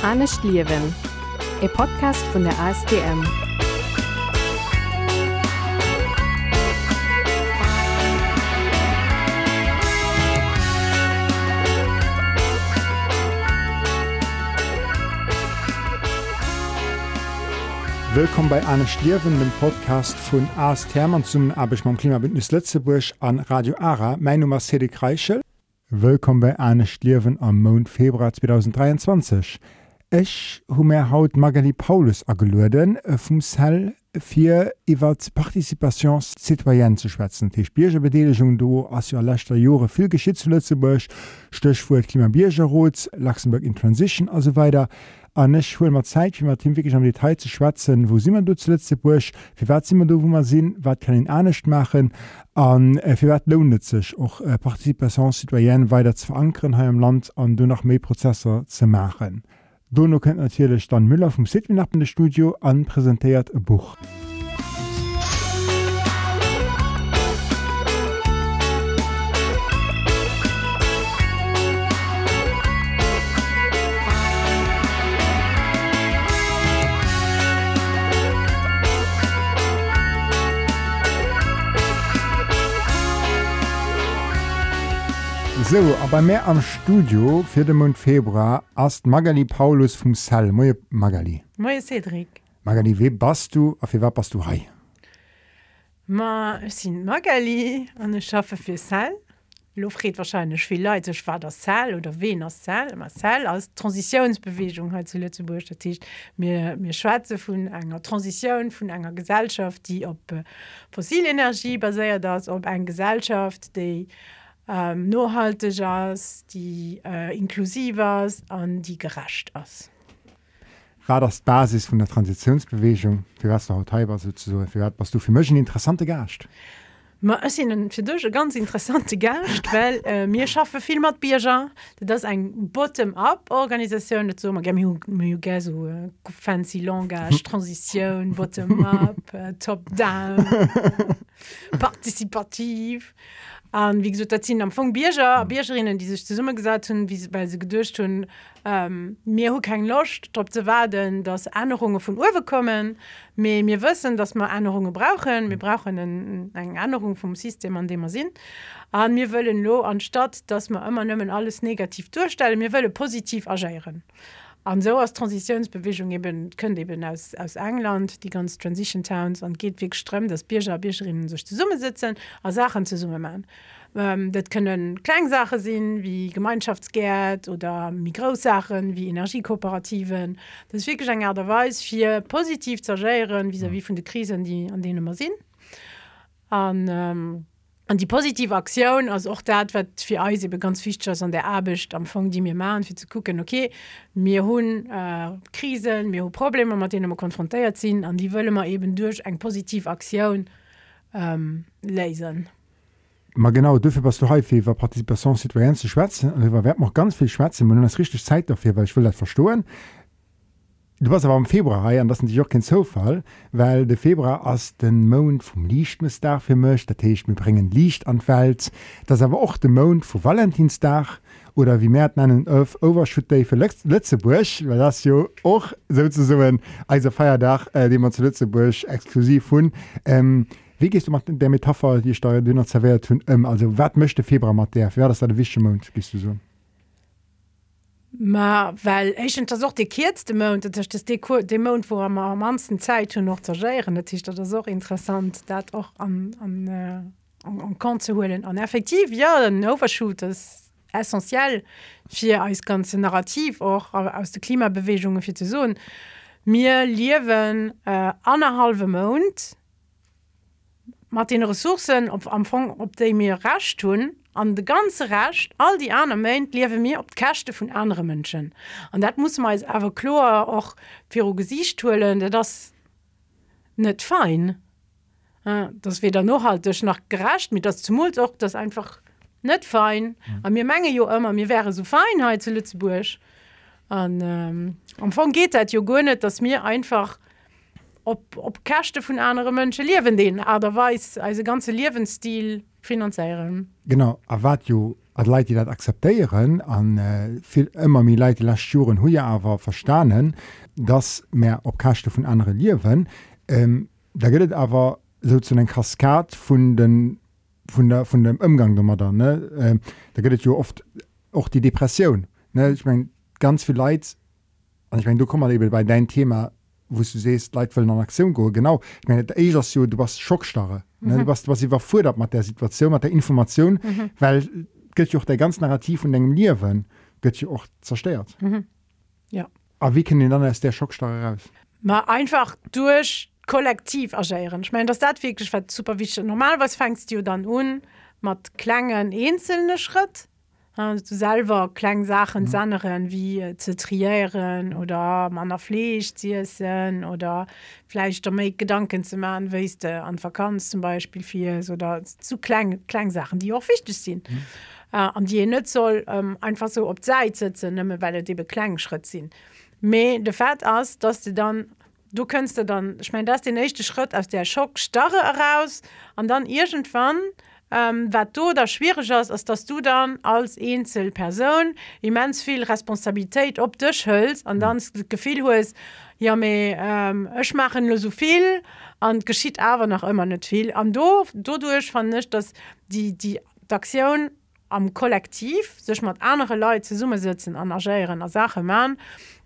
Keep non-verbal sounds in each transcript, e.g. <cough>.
Ernst Liewen, e Podcast vun der ASDM. Willkommen bei Anne Stierwen, dem Podcast von AS Thermann zum Abisch beim Klimabündnis Lettzeburg an Radio Ara. Mein Name ist Cedric Reichel. Willkommen bei Anne Stierwen am Mond Februar 2023. Ich habe mir heute Magali Paulus angeladen, äh, vom Cell für über die Partizipation citoyenne zu schwätzen. Die Biergerbeteiligung da ist ja letzter Jahre viel geschehen zu Lützeburg. Stichwort Klimabiergerrot, Luxemburg in Transition so weiter. Und ich hole mir Zeit, wie Team wirklich am Detail zu schwätzen. Wo sind wir da zu Lützeburg? Für was sind wir da, wo wir sind? Was kann auch nicht machen? Und äh, für was lohnt es sich, auch äh, Partizipation citoyenne weiter zu verankern hier im Land und da noch mehr Prozesse zu machen? Dono kennt natürlich dann Müller vom in Studio an präsentiert ein Buch. So, aber mehr am Studio für den Monat Februar ist Magali Paulus vom Cell. Moje Magali. Moje Cedric. Magali, wie bist du, auf wie bist du hier? Ma ich bin Magali und ich arbeite für Cell. Lofried wahrscheinlich viel Leute, ich war das Cell oder wen das Cell. Ma Cell als Transitionsbewegung halt zu Lützeburg. Das heißt, wir, wir schwätzen von einer Transition, von einer Gesellschaft, die auf äh, fossile Energie basiert ist, auf einer Gesellschaft, die ähm, nachhaltig ist, die äh, inklusiv ist und die gerecht ist. War das die Basis von der Transitionsbewegung? Für was du heute warst, sozusagen? Für was du für mich ein interessanter Gast? Es sind für dich ein ganz interessante Gast, <laughs> weil äh, wir schaffen viel mit Bierger. Das ist eine Bottom-up-Organisation. So, wir haben so äh, fancy Langage, Transition, <laughs> Bottom-up, äh, Top-down, <laughs> partizipativ. Und wie gesagt, das sind am Anfang Bierger, Biergerinnen, die sich zusammen gesagt haben, weil sie gedacht haben, ähm, wir haben keine Lust, darauf zu warten, dass Änderungen von oben kommen. Wir, wir wissen, dass wir Änderungen brauchen. Wir brauchen ein, eine Änderung vom System, an dem wir sind. Und wir wollen nur, anstatt dass wir immer alles negativ durchstellen, wir wollen positiv agieren. Und so als Transitionsbewegung eben, könnt eben aus, aus England, die ganzen Transition Towns, und geht wirklich ström, dass Bierger und Biergerinnen sich zusammensitzen und Sachen zusammen machen. Ähm, das können Kleinsachen sein wie Gemeinschaftsgeld oder Mikrosachen wie Energiekooperativen. Das ist wirklich und Weise, für positiv zu agieren, vis-à-vis von den Krisen, die, an denen wir sind. Und, ähm, und die positive Aktion also auch dat wat uns eben ganz wichtig ist an der Arbeit am Anfang die wir machen für zu gucken okay wir haben äh, Krisen wir haben Probleme mit denen wir konfrontiert sind und die wollen wir eben durch eine positive Aktion ähm, lösen. Ma genau dafür was du heute über Partizipation citoyenne zu schwätzen und wir werden noch ganz viel schwätzen und das richtig Zeit dafür weil ich will das verstehen Du warst aber am Februar und das ist natürlich auch kein Zufall, weil der Februar vom Lichtmistag für mich. Das heißt, wir bringen Licht an die Welt. Das ist aber auch der Mond vom Valentinstag oder wie wir nennen, auf Overshoot Day für Lützeburg, weil das ja auch sozusagen ein Feiertag, äh, den wir zu Lützeburg exklusiv haben. Ähm, wie gehst du mit der Metapher, die ich da noch serviert habe, ähm, also was möchte Februar mit der? Ist der wichtige Mond, gehst du so? Ma weil Egent das de kiste Mount de Mount wo am am mansten Zeit hun noch zergéieren dat is dat so interessant dat och an an, äh, an, an kan ze holen. An effektiv ja den overshoot is essentiell fir als ganze narrativ och aus de Klimabewegungen fir ze so mir liewen äh, anerhalbe Mount mat den Ressourcen op amfang op de mir racht tun an de ganze recht all die anderen meint liewe mir op Kächte vun andere Mënschen. an dat muss man awer chlor och fir Gesichtstuelen, das net fein. Ja, das weder nohaltech nach gerecht mit das Zumult och das einfach net fein. An mhm. mir menge jo immer mir wäre so Feinheit zu Lützeburg. An ähm, Anfang geht dat jo gonet, dass mir einfach, op Kächte vun andere Mënsche liewen den aderweis als ganze Liwenstil finanzieren. Genau, a wat jo an die das akzeptieren, an äh, viel immer mehr Leute, die das Juren hier aber verstanden, dass mehr auf Kosten von anderen leben. Ähm, da es aber so zu einer Kaskad von, den, von, der, von dem Umgang damit. Ne? Ähm, da gibt es ja oft auch die Depression. Ne? Ich meine, ganz viele Leute, und ich meine, du kommst eben bei deinem Thema, wo du siehst, Leute wollen in Aktion gehen. Genau, ich meine, das ist so, du warst Schockstarre. Ne? Mhm. Du warst, was überfordert mit der Situation, mit der Information, Mhm. weil ja auch der ganze Narrativ von deinem Leben ja auch zerstört. Mhm. Ja. Aber wie können die dann aus der Schockstarre raus? mal einfach durch kollektiv agieren ich meine das dat wirklich was super wichtig normalerweise fängst du dann an mit kleinen einzelne Schritt du selber kleine Sachen mhm. anderen wie äh, zu triieren oder man der Fleisch zu essen oder vielleicht damit Gedanken zu machen weißt du, an Vakanz zum Beispiel viel oder zu klein kleine Sachen die auch wichtig sind mhm. äh, und die nicht soll ähm, einfach so op Zeit sitzen nimmer, weil die kleinen Schritt sind Me de Fett ass, dass du dann du kannst du dann ich mein das ist der nächste Schritt aus der Schockstarre heraus und dann irgendwann ähm, wat du da schwierig ist ist dass du dann als Einzelperson immens viel Responsabilität op dich hölst und dann das Gefühl hast, ja me ähm, ich machen nur so viel und geschieht aber noch immer nicht viel. Und du, dadurch fand ich dass die die Aktion am Kollektiv sech mat andere Leute ze summe sitzen engagieren er Sache man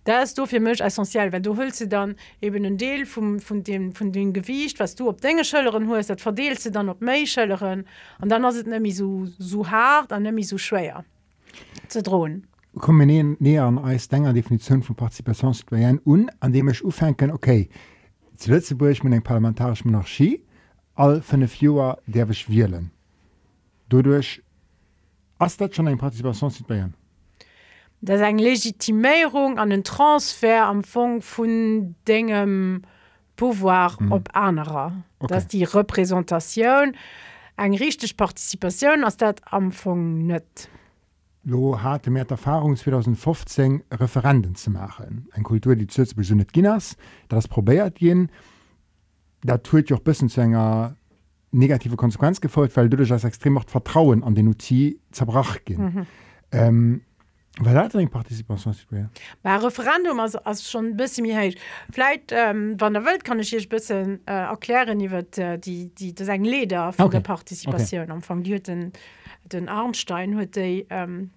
da ist du für mich essentiell weil du hülst sie dann eben einen Deel vom, von dem von dem Gewicht was du op Dinge schëlleren hast dat verdeelst sie dann op mei schëlleren und dann hast nämlich so so hart an nämlich so schwer zu drohen. Kommen wir näher, an als denger Definition von Partizipation citoyen un an dem ich ufenken okay zu Lützeburg mit eng parlamentarische Monarchie all fünf Joer derwech wählen. Dadurch ass dat schon eng Partizipation citoyen das eng Legitimierung an den Transfer am Fong vun degem pouvoir Mhm. op anderer Okay. dass die Repräsentation eng richtig Partizipation ass dat am Fong net. Lo hatte mehr Erfahrung 2015 Referenden zu machen. Eine Kultur, die zuerst so nicht ginners, das probiert gehen. Da tut auch ein bisschen zu einer negative Konsequenz gefolgt, weil dadurch das extrem macht Vertrauen an den UT zerbrach gehen. Mhm. Ähm, weil das eine Partizipation Bei Referendum also, also schon ein bisschen mir heisch. Vielleicht ähm, von der Welt kann ich hier ein bisschen äh, erklären, wie wird äh, die, die, das ein Leder von Okay. der Partizipation. Okay. Am Anfang die hat den, den Arnstein hat die, ähm,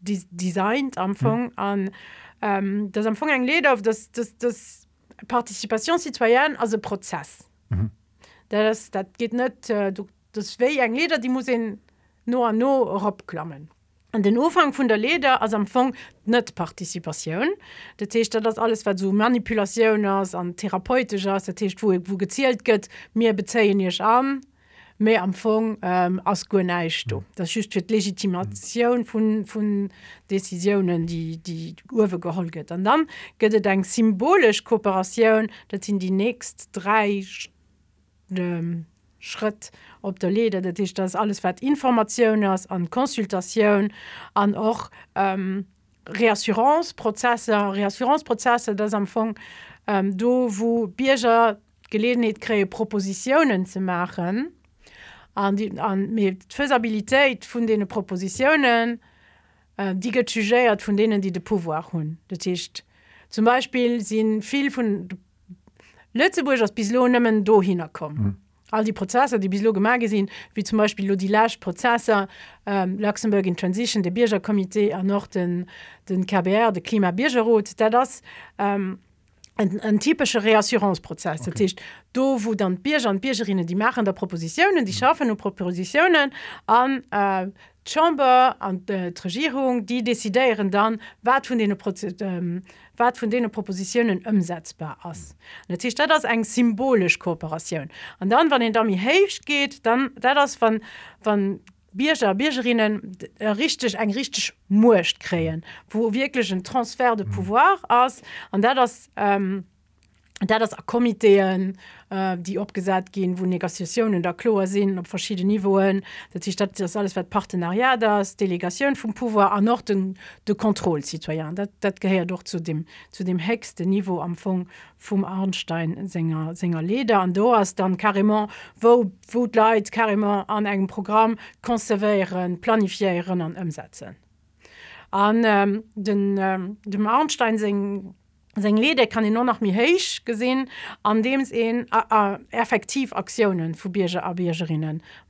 die designt am Anfang mhm. an ähm, das am Anfang ein Leder das, das, das Partizipation citoyen als Prozess. Mhm. Das, das geht nicht, äh, das wäre ein Leder, die muss in no an no opklammen. An den Ufang vun der Leder as am Fong net Partizipatioun. De Techt dat alles wat so Manipulationun ass an therapeutisch ass der Techt wo wo gezielt gëtt, mir bezeien ichch an, mé am Fong ähm, ass goneich do. Das schüst fir Legitimatioun vun vun Deciioen, die die Uwe geholget. an dann gëtt eng symbolisch Kooperatioun, dat sinn die näst drei ähm, Schritt op der Lede, dat ich das alles wat information ass an konsultation an och ähm, Reassuranceprozesse, Reassuranceprozesse das am Fong ähm, do wo Bierger gelegenheit kree Propositionen zu machen an die an Feabilitéit vun dee Propositionen äh, die getugéiert von denen die de pouvoir hun de Tischcht. Zum Beispiel sind viel von Lützeburg aus bis Lohnëmmen do hinkommen. Mhm. All die Prozesse, die bislo gemacht sind, wie zum Beispiel die Lasch-Prozesse, ähm, Luxemburg in Transition, der Biergerkomitee, an noch den, den KBR, der Klimabiergerrot, da das ähm, en, en typsche Reassuranceprozess okay. Datcht do wo dann Bierger an Biergerinnen die machen der Propositionen, die schaffen und Propositionen an äh, Chamber an de Regierung, die desideieren dann wat vun ähm, wat vun denen Propositionen ëmsetzbar ass. Datcht dat ass eng symbolisch Kooperatiun. An dann wann den Dami héich geht, dann dat ass van Bierger Biergerinnen äh, richtig eng richtig murcht kreen, wo wirklich ein Transfer de pouvoir aus an der das ähm, da das Komiteen äh, die abgesagt gehen wo Negationen der Chlor sind auf verschiedene Niveen dat die Stadt das alles wird Partnerariat das Delegation vom pouvoir an noch den de Kontrollzitoyen dat, dat gehört doch zu dem zu dem hexte Niveau am Fong vom Arnstein Sänger Sänger leder. An do hast dann carrément wo wo leid carrément an einem Programm konservieren planifiieren an umsetzen. An ähm, den ähm, dem Arnstein singen seg Lede kann nur noch mir heich gesinn, an dems en äh, äh, effektiv Aktionen vu Bierge a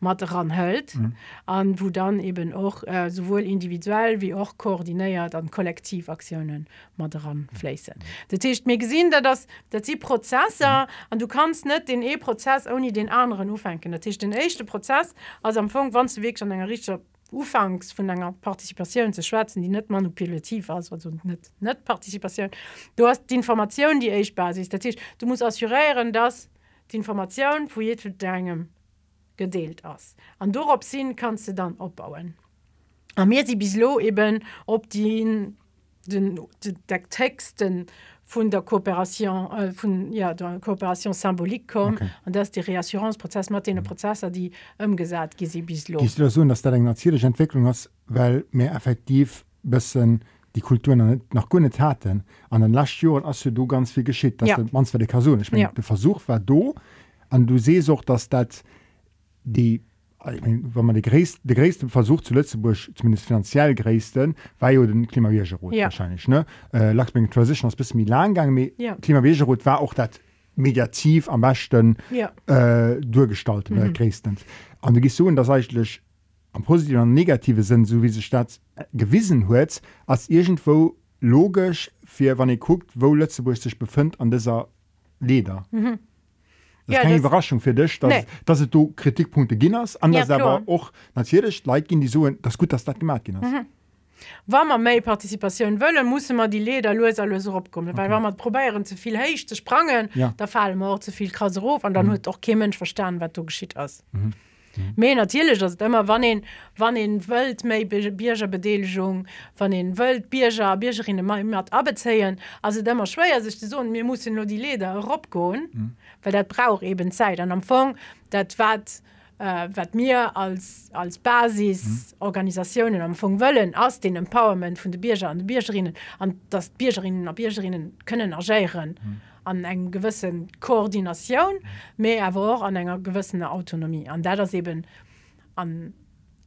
mat ran hölt, mhm. an wo dann eben auch äh, sowohl individuell wie auch koordinéiert an Kollektivaktionen mat ran flessen. Mhm. Datcht mir gesinn, dat das dat sie Prozesse an mhm. du kannst net den E-Prozess oni den anderen ufenken. Dat den echte Prozess als am Fong wann du weg an enger richter ufangs von einer Partizipation zu schwätzen die nicht manipulativ also nicht, nicht Partizipation du hast die Information die ich basis das heißt, du musst assurieren dass die Information wo deinem gedeelt aus an darauf sehen kannst du dann abbauen an mir sie bislo eben ob die den, den, den Texten von der Kooperation äh, von ja der Kooperation symbolik kom okay. und das die Reassuranceprozess Martin mhm. Prozesse die umgesagt gi bis so dass der natürliche Entwicklung hast weil mehr effektiv bisschen die Kulturen nach gute Taten an den last Jahren hast du ganz viel geschickt dass ja. man die Person ich mein, ja. der Versuch war do an du sest auch dass das die ich mein, wenn man de gräste Versuch zu Lützeburg zumindest finanziell gräessten war jo den Klimawegerot ja. wahrscheinlich ne äh, Luxemburg Transition bis Milangang ja. Klimawegerot war auch dat mediativ am besten ja. äh, durchgestaltet mhm. gräessten an gi so das eigentlich am positiven und negative sind so wie statt äh, gewissen huet als irgendwo logisch fir wann ihr guckt wo Lützeburg sich befindt an dieser Leder. Mhm ja, keine das Überraschung für dich dass, nee. dass du Kritikpunkte ginnners anders ja, aber auch natürlich Leute gehen die so das gut dass das gemacht mhm. Wa man méi Partizipation wëlle muss man die Leder loes alles opkommen okay. weil man probieren zuviel heich zu sprangen ja. da fallen mor zuviel kraserof an dann huet mhm. doch kemensch verstanden wat du geschieht ass. Mhm. Mhm. natürlich dass immer wann den wann den Welt méi Bierger Bedelung van den Welt Bierger Biergerinnen mat abezeien also demmer schwéier sich so mir muss nur die Leder opgoen mhm. weil dat brauch eben Zeit an amfang dat wat äh, wat mir als als Basisorganisationen am Fong wëllen aus den Empowerment vun de Bierger an de Biergerinnen an dass Biergerinnen a Biergerinnen können ergéieren mhm. an eng gewissen Koordination mé awer an enger gewissener Autonomie an der das eben an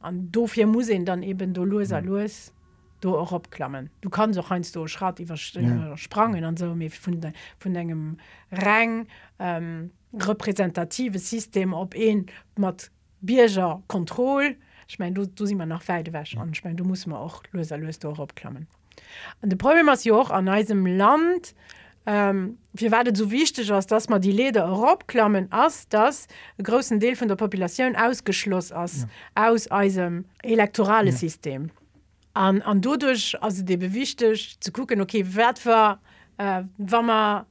an dofir Museen dann eben do loser los. Mhm du auch abklammen du kannst auch einst du schrat ja. sprangen an so von de, von engem Rang ähm, repräsentatives System ob een mat Bierger Kontrolle ich mein du, du si man nach Feidewäsch an ich mein, du musst man auch löser löst auch abklammen an de Problem ist ja auch an eisem Land ähm, wir werdet so wichtig als dass man die Leder Europaklammen ass das großen Deel von der Population ausgeschloss aus ja. aus einem elektorales ja. System an, an dodurch also de bewichtech zu gucken okay wert war äh, wammer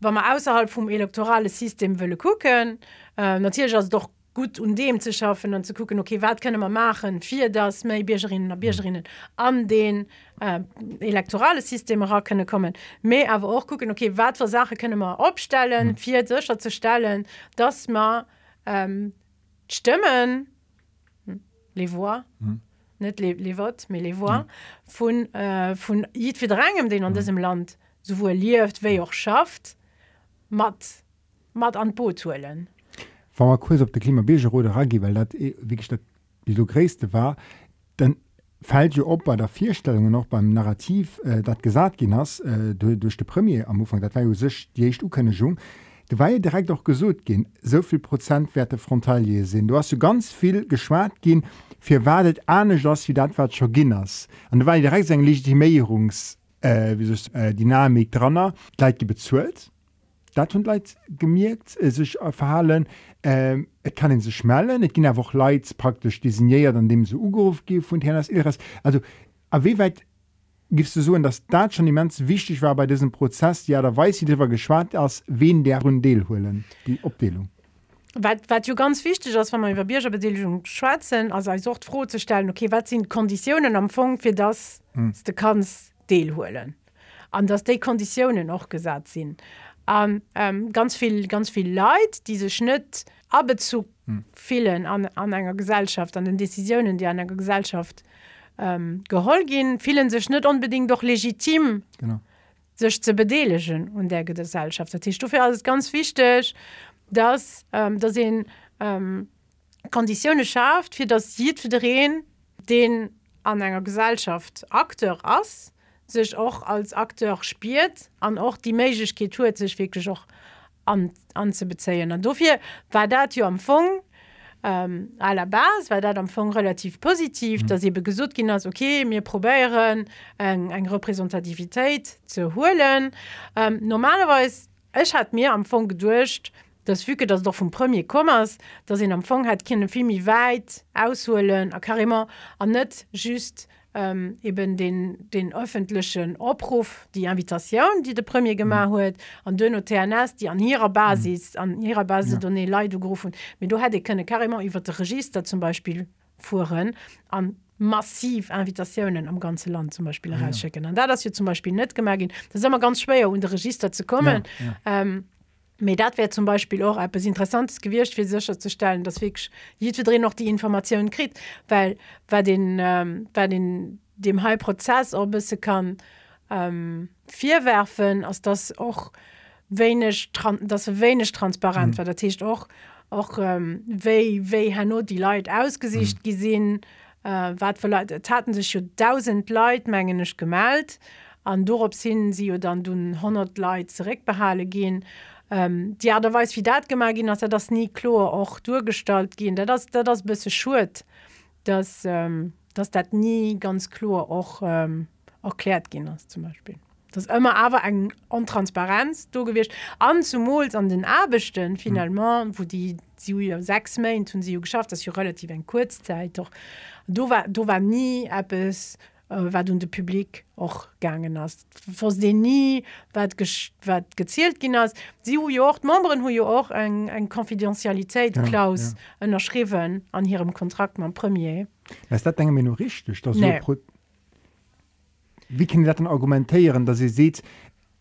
man außerhalb vom elektorale System wëlle gucken äh, natürlich as doch gut und dem zu schaffen und zu gucken okay wat können man machen vier das méi Biergerinnen und Biergerinnen an den äh, elektorale System ra könne kommen mé aber auch gucken okay wat für Sache könne man abstellen mhm. vier sicher zu stellen dass man ähm, stimmen hm, les voix mhm. Les, les votes mais les voix mhm. von äh, von drangem den an mhm. diesem Land sowohl lieft wie auch schafft matt matt an Bootuellen Wa kurz op de Klimabege Rode Ragi, weil dat eh, wie dat wie so gräste war, dann fällt jo op bei der Vierstellungen noch beim Narrativ äh, dat gesagt gin hast äh, durch de Premier am Anfang dat war sech diecht ukenne Jung. Du war ja direkt auch gesot gin soviel Prozentwerte Frontalier sinn. Du hast du ganz viel geschwaart gin fir wadet ane ass wie dat wat ginnners. An war direkt seg Legitimierungs äh, wie äh, Dynamik drannner leit die bezuelt. Dat hun leit gemerkt äh, sich äh, verhalen ähm, et kann in se schmellen, Et ginn einfach Leiits praktisch designéiert an dem se ugeuf gi vun Herrn Iras. Also a wie weit gifst du so dass dat schon immens wichtig war bei diesem Prozess ja da weiß ich war geschwar aus wen der Rundel holen die Obdelung wat jo ganz wichtig ass man iwwer Bierger Bedelung schwatzen as als sort froh zu stellen okay wat sind Konditionen am Fong fir das hm. de kannst deel holen an dass de Konditionen noch gesat sinn an ähm, ganz viel ganz viel Leid diese Schnitt aber zu hm. vielen an, an einer Gesellschaft an den Entscheidungen die an einer Gesellschaft ähm, gehol gehen vielen sich nicht unbedingt doch legitim genau sich zu bedeligen und der Gesellschaft das ist dafür alles ganz wichtig dass ähm, da sind ähm, Konditionen schafft für das drehen den an einer Gesellschaft Akteur ass sich auch als Akteur spielt an auch die Mäkeit tut sich wirklich auch an, anzubezeien und dafür war dat ja am Fong ähm, aller Bas war dat am Fong relativ positiv mhm. dass sie gesucht ging als okay mir probieren eng eng Repräsentativität zu holen ähm, normalerweise es hat mir am Fong gedurcht, das füge das doch vom premier kommmers dass in am Fong hat kind filmi weit ausholen a karmmer an net just ähm, eben den den öffentlichen Opruf die Invitation die de premier gemacht huet an dünne TNS die an ihrer Basis an ihrer Basis ja. Leigerufen mit du hätte könne karmmer über de Register zum Beispiel fuhren an massiv Invitationen am ganze Land zum Beispiel herausschicken ja. da das hier zum Beispiel net gemerk das immer ganz schwer um de Register zu kommen ja, ja. Ähm, Me dat wäre zum Beispiel auch etwas interessantes gewircht für sicherzustellen, dass wieder noch die Informationen krit, weil weil den, ähm, weil den dem Heilprozess ob es kann ähm, vier werfen, als das auch wenig das wenig transparent mhm. war das auch auch ähm, wie, wie nur die Leute ausgesicht mhm. gesehen äh, wat Leute taten sich schon tausend Leutmengen nicht gemeldet an dorop sind sie dann du 100 Leute zurückbehalen gehen ähm, ja da weiß wie dat gemacht gehen dass er das nie chlor auch durchgestalt gehen da das da das bisschen schut dass ähm, dass dat nie ganz chlor auch ähm, erklärt gehen hast zum Beispiel das immer aber ein untransparenz du gewicht an zum Mol an den Abbechten final mhm. wo die sie sechs Main tun sie geschafft dass sie relativ ein kurzzeit doch du war war nie App es wat du de Publikum och gangen hast fors den nie wat wat gezielt gin hast sie hu jocht membres hu jo auch eng eng konfidentialitéit klaus ënnerschriven ja, ja. an ihrem kontrakt man premier was dat denke mir nur richtig nee. so wie kann dat argumentieren dass sie seht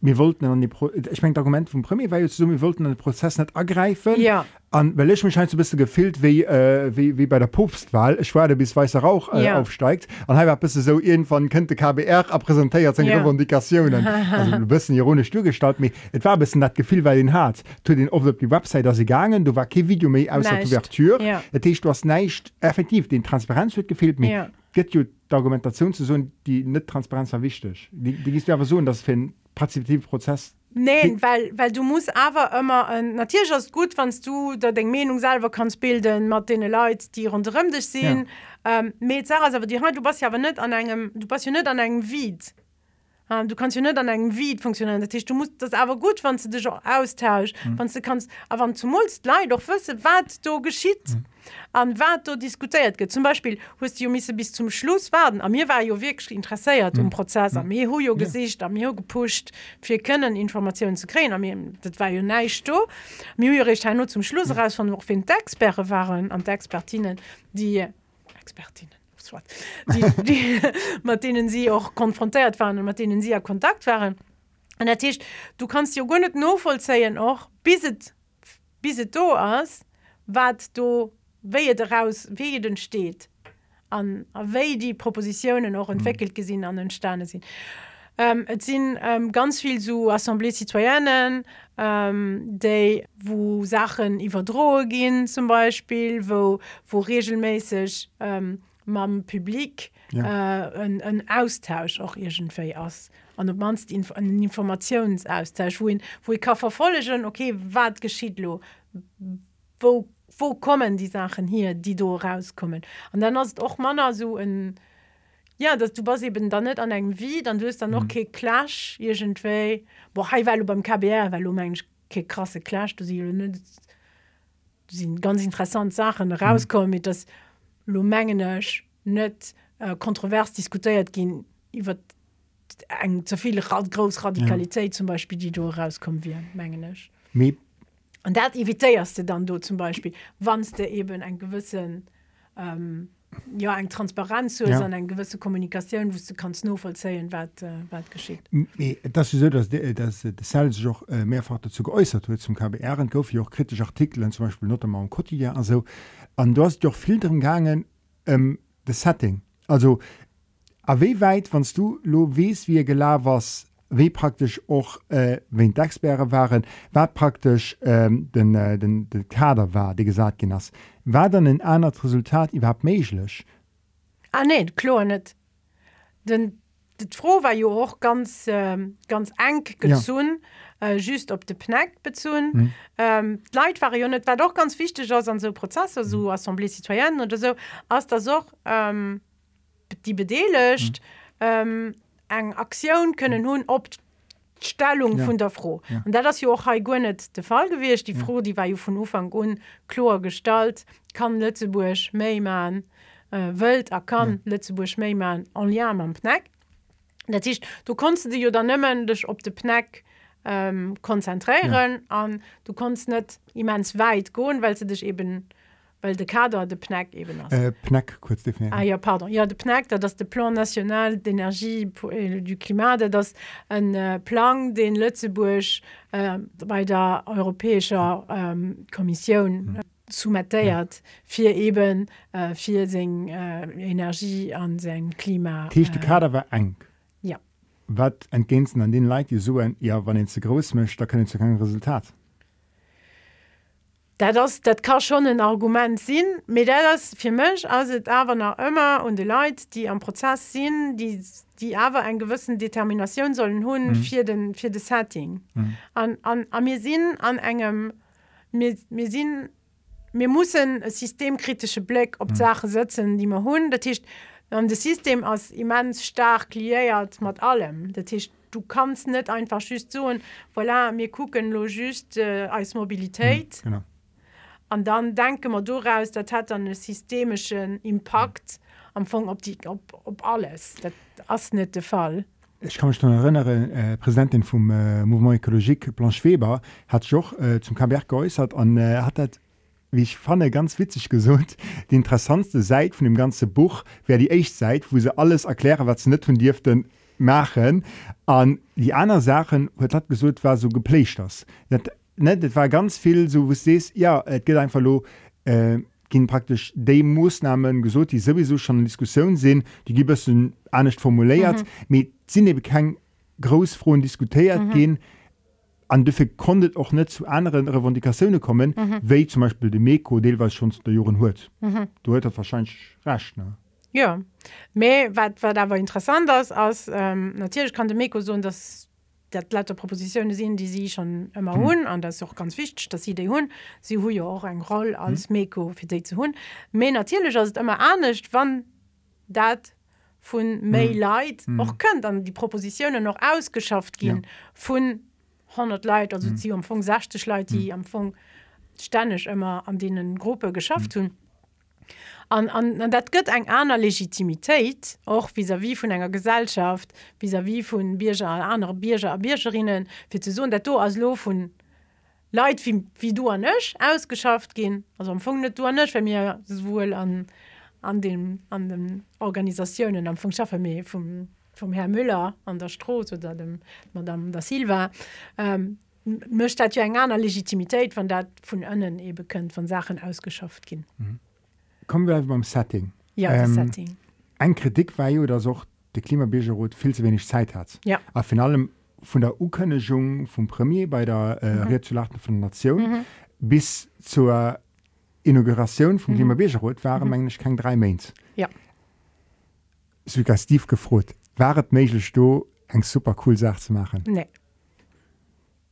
wir wollten an die Pro ich mein Argument vom Premier weil so, wir wollten den Prozess nicht ergreifen ja. An weil ich mich scheint so ein bisschen gefehlt wie, äh, wie wie bei der Popstwahl ich war bis weißer Rauch äh, ja. aufsteigt. Und habe bist so irgendwann könnte KBR präsentiert ja. Revendikationen also du bist ironisch durchgestalt mir etwa ein bisschen das Gefühl weil den hat. Zu den auf die Website dass sie gegangen du war kein Video mehr aus der Ouvertüre ja. du hast nicht effektiv den Transparenz wird gefehlt mir. Ja. Get you Argumentation zu so die nicht Transparenz war wichtig. Die, die gehst du aber so das finden partizipative Prozess Nee, weil, weil du musst aber immer äh, natürlich ist gut wenn du da den Meinung selber kannst bilden mit den Leute die rundherum dich sehen ja. ähm, aber die du bist ja aber nicht an einem du bist ja nicht an einem Vid Um, du kannst ja nicht an einem Wie funktionieren Tisch du musst das aber gut wenn du dich auch austausch mhm. wenn du kannst aber zum leider doch wissen was du geschieht mhm. An wat du diskutiert geht zum Beispiel hast du miss bis zum Schluss warten an mir war ja wirklich interessiert mhm. um Prozess am mir ja. gesicht am mir gepusht wir können Informationen zu kriegen am mir das war ja nicht du mir ich nur zum Schluss mhm. raus von noch den Experte waren an Expertinnen die Expertinnen die, <laughs> die, mit denen sie auch konfrontiert waren und mit denen sie ja Kontakt waren. Und natürlich, du kannst ja gar nicht nur vollziehen, auch bis es, bis es da ist, was du, wie daraus wie den steht an wei die Propositionen auch entwickelt gesinn an den Sterne sind. Ähm, et sind ähm, ganz viel so Assemblée citoyennen, ähm, die, wo Sachen iwwer droe gin zum Beispiel, wo, wo regelmäßig ähm, mam Publikum ja. äh, en, en Austausch auch irgendwie ass an manst in, en Informationsaustausch wo, wo ich kann verfolgen okay wat geschieht lo wo wo kommen die Sachen hier, die do rauskommen. Und dann hast auch Manner so ein ja dass du was eben dann nicht an eng wie dann du hast dann noch mhm. clash irgendwie. wo hey, weil du beim KBR weil du mensch krasse clash du sie sind ganz interessant Sachen rauskommen mhm. mit das Lomengenech net äh, kontrovers diskutiert gin iwwer eng zuviel Rad Groradikalität ja. zum Beispiel die du rauskommen wie mengenech. Menggeneg. An dat evitéierste dann do zum Beispiel wannste eben eng gewissen ähm, ja eng Transparenz Ja. an eng gewisse Kommunikation wo du kannst no vollzeien wat äh, wat geschieht. Das ist so, dass der, äh, das Sal sich auch äh, mehrfach dazu geäußert hat zum KBR und gouf auch kritische Artikel zum Beispiel not am Quotidien also an du hast auch viel drin gegangen ähm, das Setting also wie weit wannst du lo wies wie gela was wie praktisch auch äh, wenn Dachsbäre waren war praktisch ähm, den, äh, den, den Kader war die gesagt genas war dann ein anderes Resultat überhaupt möglich Ah nee, klar nicht. Den das Frau war ja auch ganz ähm, ganz eng gezogen, ja. äh, just op de Pneck bezogen. Mhm. Ähm, die Leute waren ja nicht, war doch ganz wichtig als an so Prozesse, so mhm. Assemblée citoyenne oder so, als das auch ähm, die bedeligt mhm. ähm, eng Aktiun können hun op Stellung ja. vun der froh ja. und da das jo auch net de Fall gewircht die ja. froh die war jo von Ufang un chlor stalt kann Lützeburg Meimann äh, wölt er kann ja. Lützeburg Meimann an ja am Pneck Dat ist, du konst dir jo dann nëmmen dech op de Pneck ähm, konzentriieren an ja. du konst net immens weit goen, weil ze dich eben weil der Kader der Pneck eben ist. äh, Pnack kurz definieren Ah ja, pardon. Ja, de PNAC, das ist der Plan National d'Energie pour- äh, du Klimat, das ist ein äh, Plan, den Lützeburg äh, bei der Europäischen ähm, Kommission äh, soumettiert, für eben äh, für seine äh, Energie und sein Klima. Tisch die Kader war eng ja. wat entgänzen an den Leiit die so ja wann en ze groß mcht da können zu kein Resultat das, dat kann schon ein Argument sinn, mit das für mich also aber noch immer und die Leute, die am Prozess sind, die die aber en gewissen Determination sollen hun mhm. für den für das Setting. Mhm. An, an, an mir sinn an engem mir, mir sinn wir müssen ein systemkritische Blick op mhm. Sache setzen, die man hun dat ist, um, das System als immens stark liiert mat allem. Dat ist, du kannst nicht einfach just so voilà, wir gucken lo just äh, als Mobilität. genau Und dann denken wir daraus, das hat dann einen systemischen Impact am Anfang auf, die, auf, auf alles. Das ist nicht der Fall. Ich kann mich noch erinnern äh, Präsidentin vom äh, Mouvement Ökologique Blanche Weber hat joch äh, zum KBR geäußert an äh, hat dat wie ich fand ganz witzig gesund die interessantste Seite von dem ganze Buch wäre die echt Seite wo sie alles erklären was sie nicht von dürften machen an die anderen Sachen hat hat gesucht war so geplecht das das, ne, das war ganz viel so es ja es geht einfach lo äh, gehen praktisch die Maßnahmen gesucht die sowieso schon in Diskussion sind die gibt es auch nicht formuliert mhm. mit sind eben kein großfrohen diskutiert mhm. gehen an dafür konntet auch nicht zu anderen Revendikationen kommen mhm. wie zum Beispiel die Meko was schon der Joren hört mhm. du hättest wahrscheinlich recht ne Ja. Aber was, was aber interessant ist, ist ähm, natürlich kann der Meko so, dass dat lauter Propositionen sind, die sie schon immer mhm. hun an das auch ganz wichtig dass sie die hun sie hu ja auch ein roll als mhm. Meko für sie zu hun mehr natürlich ist immer ernst wann dat von May mhm. Light mhm. auch können dann die Propositionen noch ausgeschafft gehen ja. von 100 Leute also mhm. sie umfang 60 Leute die mhm. am empfang ständig immer an denen Gruppe geschafft mhm. tun an, an, an dat gëtt eng aner Legitimitéit och vis wie vun enger Gesellschaft vis wie vun Bierger andere Bierger a Biergerinnen fir ze so dat do as lo vun Leiit wie, wie du an nech ausgeschafft gin also am Fung net du nech wenn mir wohl an an den an den Organisationen am Funk schaffe mé vum vom Herr Müller an der Stroß oder dem Madame da Silva ähm, mcht dat ja eng aner Legitimitéit van dat vun ënnen ebe von Sachen ausgeschafft gin. mhm. Kommen wir beim Setting Ja, Ähm, das Setting. ein Kritik war ja dass auch der Klimabiergerot viel zu wenig Zeit hat Ja. a von allem von der Ukönnegung vom Premier bei der äh, mhm. Rezulachten von der Nation mhm. bis zur Inauguration vom mhm. Klimabiergerot waren mhm. eigentlich kein drei Mains Ja. sogar Steve gefrot waret möglich du eng super cool Sache zu machen Nee.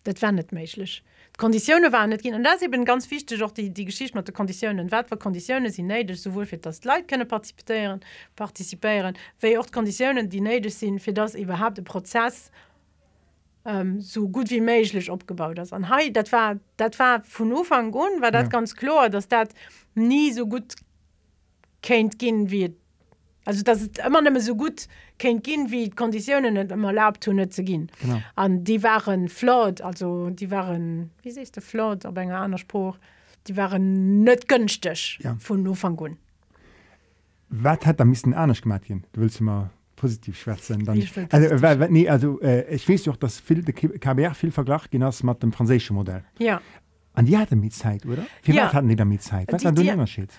dat war net meiglech. Konditionne waren net gin an das eben ganz fichte auch die die Geschichte mat de Konditionen watwer Konditionen sind neidech sowohl fir das Leiit könne partizipieren partizipieren wéi auch Konditionen die neidech sind fir das überhaupt de Prozess ähm, so gut wie meiglech opgebaut ass. an hey dat war dat war vun Ufang un war dat ja. ganz klar, dass dat nie so gut kennt gin wie also das ist immer nicht mehr so gut kennt gehen wie die Konditionen nicht immer erlaubt tun zu gehen. Genau. und die waren flot also die waren wie siehst du flot aber ein anderer Spruch. Die waren nicht günstig Ja. von Anfang an. Was hat da müssen anders gemacht gehen du willst immer positiv schwätzen dann also, positiv. weil, nee, also äh, ich weiß auch dass viel der KBR viel Vergleich genoss mit dem französischen Modell. Ja. Und die hatten damit Zeit oder? Wie Ja. hatten die damit Zeit? Was Die- war der Unterschied?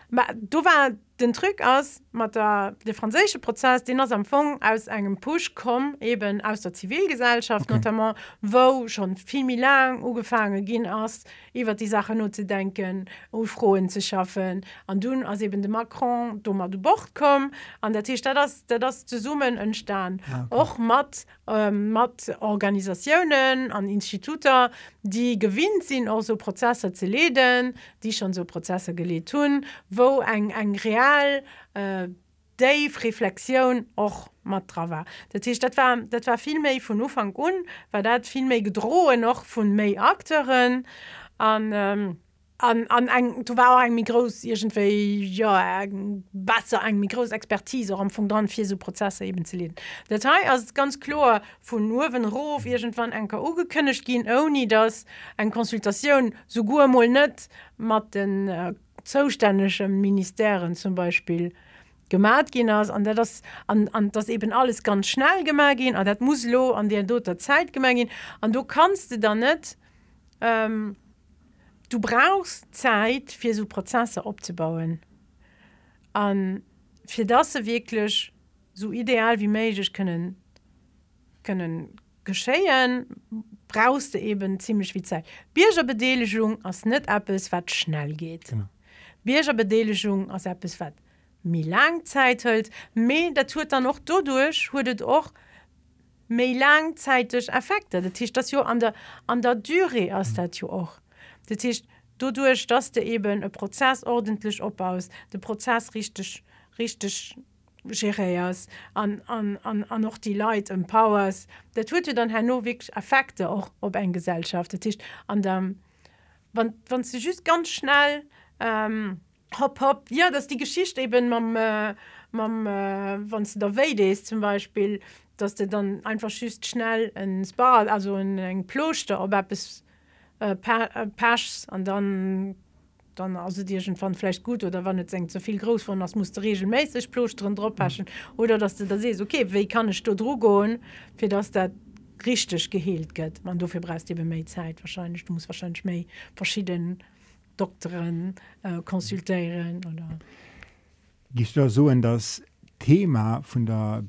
Du war den Trick aus mat der de franzésche Prozess den ass am Fong aus engem Pusch kom eben aus der Zivilgesellschaft okay. notamment wo schon vimi lang ugefangen gin ass iwwer die Sache nur zu denken ou froen ze schaffen an dun as eben de Macron dummer du bocht kom an der Tisch das das zu summen entstan och okay. mat ähm, mat Organisaioen an Instituter die gewinnt sinn also Prozesse ze leden die schon so Prozesse geleet tun, wo eng eng real Ball äh, Dave Reflexioun och mat trawer. Dat heißt, dat war, dat war viel méi vun Ufang un, war dat viel méi gedroe noch vun méi Akteuren an ähm, an, an eng du war eng Migrosgentéi ja eng Wasser eng Migrosexpertise am vum dran fir so Prozesse eben ze leen. Datei hai ass ganz chlor vun Nuwen Rof irgendwann eng KO gekënnecht gin oni dats eng Konsultatioun so guermoll net mat den äh, zoustännegem Ministerieren zum Beispiel gemacht gehen aus an der das an, an das eben alles ganz schnell gemacht gehen an dat muss lo an der dort der Zeit gemacht gehen. An du kannst dann nicht ähm, du brauchst Zeit für so Prozesse abzubauen. An für das sie wirklich so ideal wie möglich können können geschehen brauchst du eben ziemlich viel Zeit. Biergerbedeligung als nicht etwas was schnell geht. Genau. Biergerbedeligung als etwas was mir lang Zeit hält. Me da tut dann noch dadurch wurdet auch méi langzeitig Effekte. Dat Tisch das jo an der an der Dyre as dat jo auch. Dat Tisch dodurch dass du eben e Prozess ordentlich opbaust de Prozess richtig richtig geriers an, an, an, an noch die Leid empowers der tut dann no wirklich Effekte auch op eng Gesellschaft. Dat Tisch an wann wann just ganz schnell ähm, hopp hopp. Ja dass die Geschichte eben mam äh, mam äh, wann der Weide ist zum Beispiel dass du dann einfach schüst schnell ins Bad also in eng Kloster ob es äh, äh, Pachs an dann dann also dir schon fand vielleicht gut oder wann nicht so viel groß von das musste regelmäßig Plosteren draufpassen mhm. oder dass du da siehst okay wie kann ich da drogen für das der richtig geheilt geht. Man dafür brauchst du eben mehr Zeit wahrscheinlich. Du musst wahrscheinlich mehr verschiedenen Doktoren äh, konsultieren oder gehst du da so in das Thema von der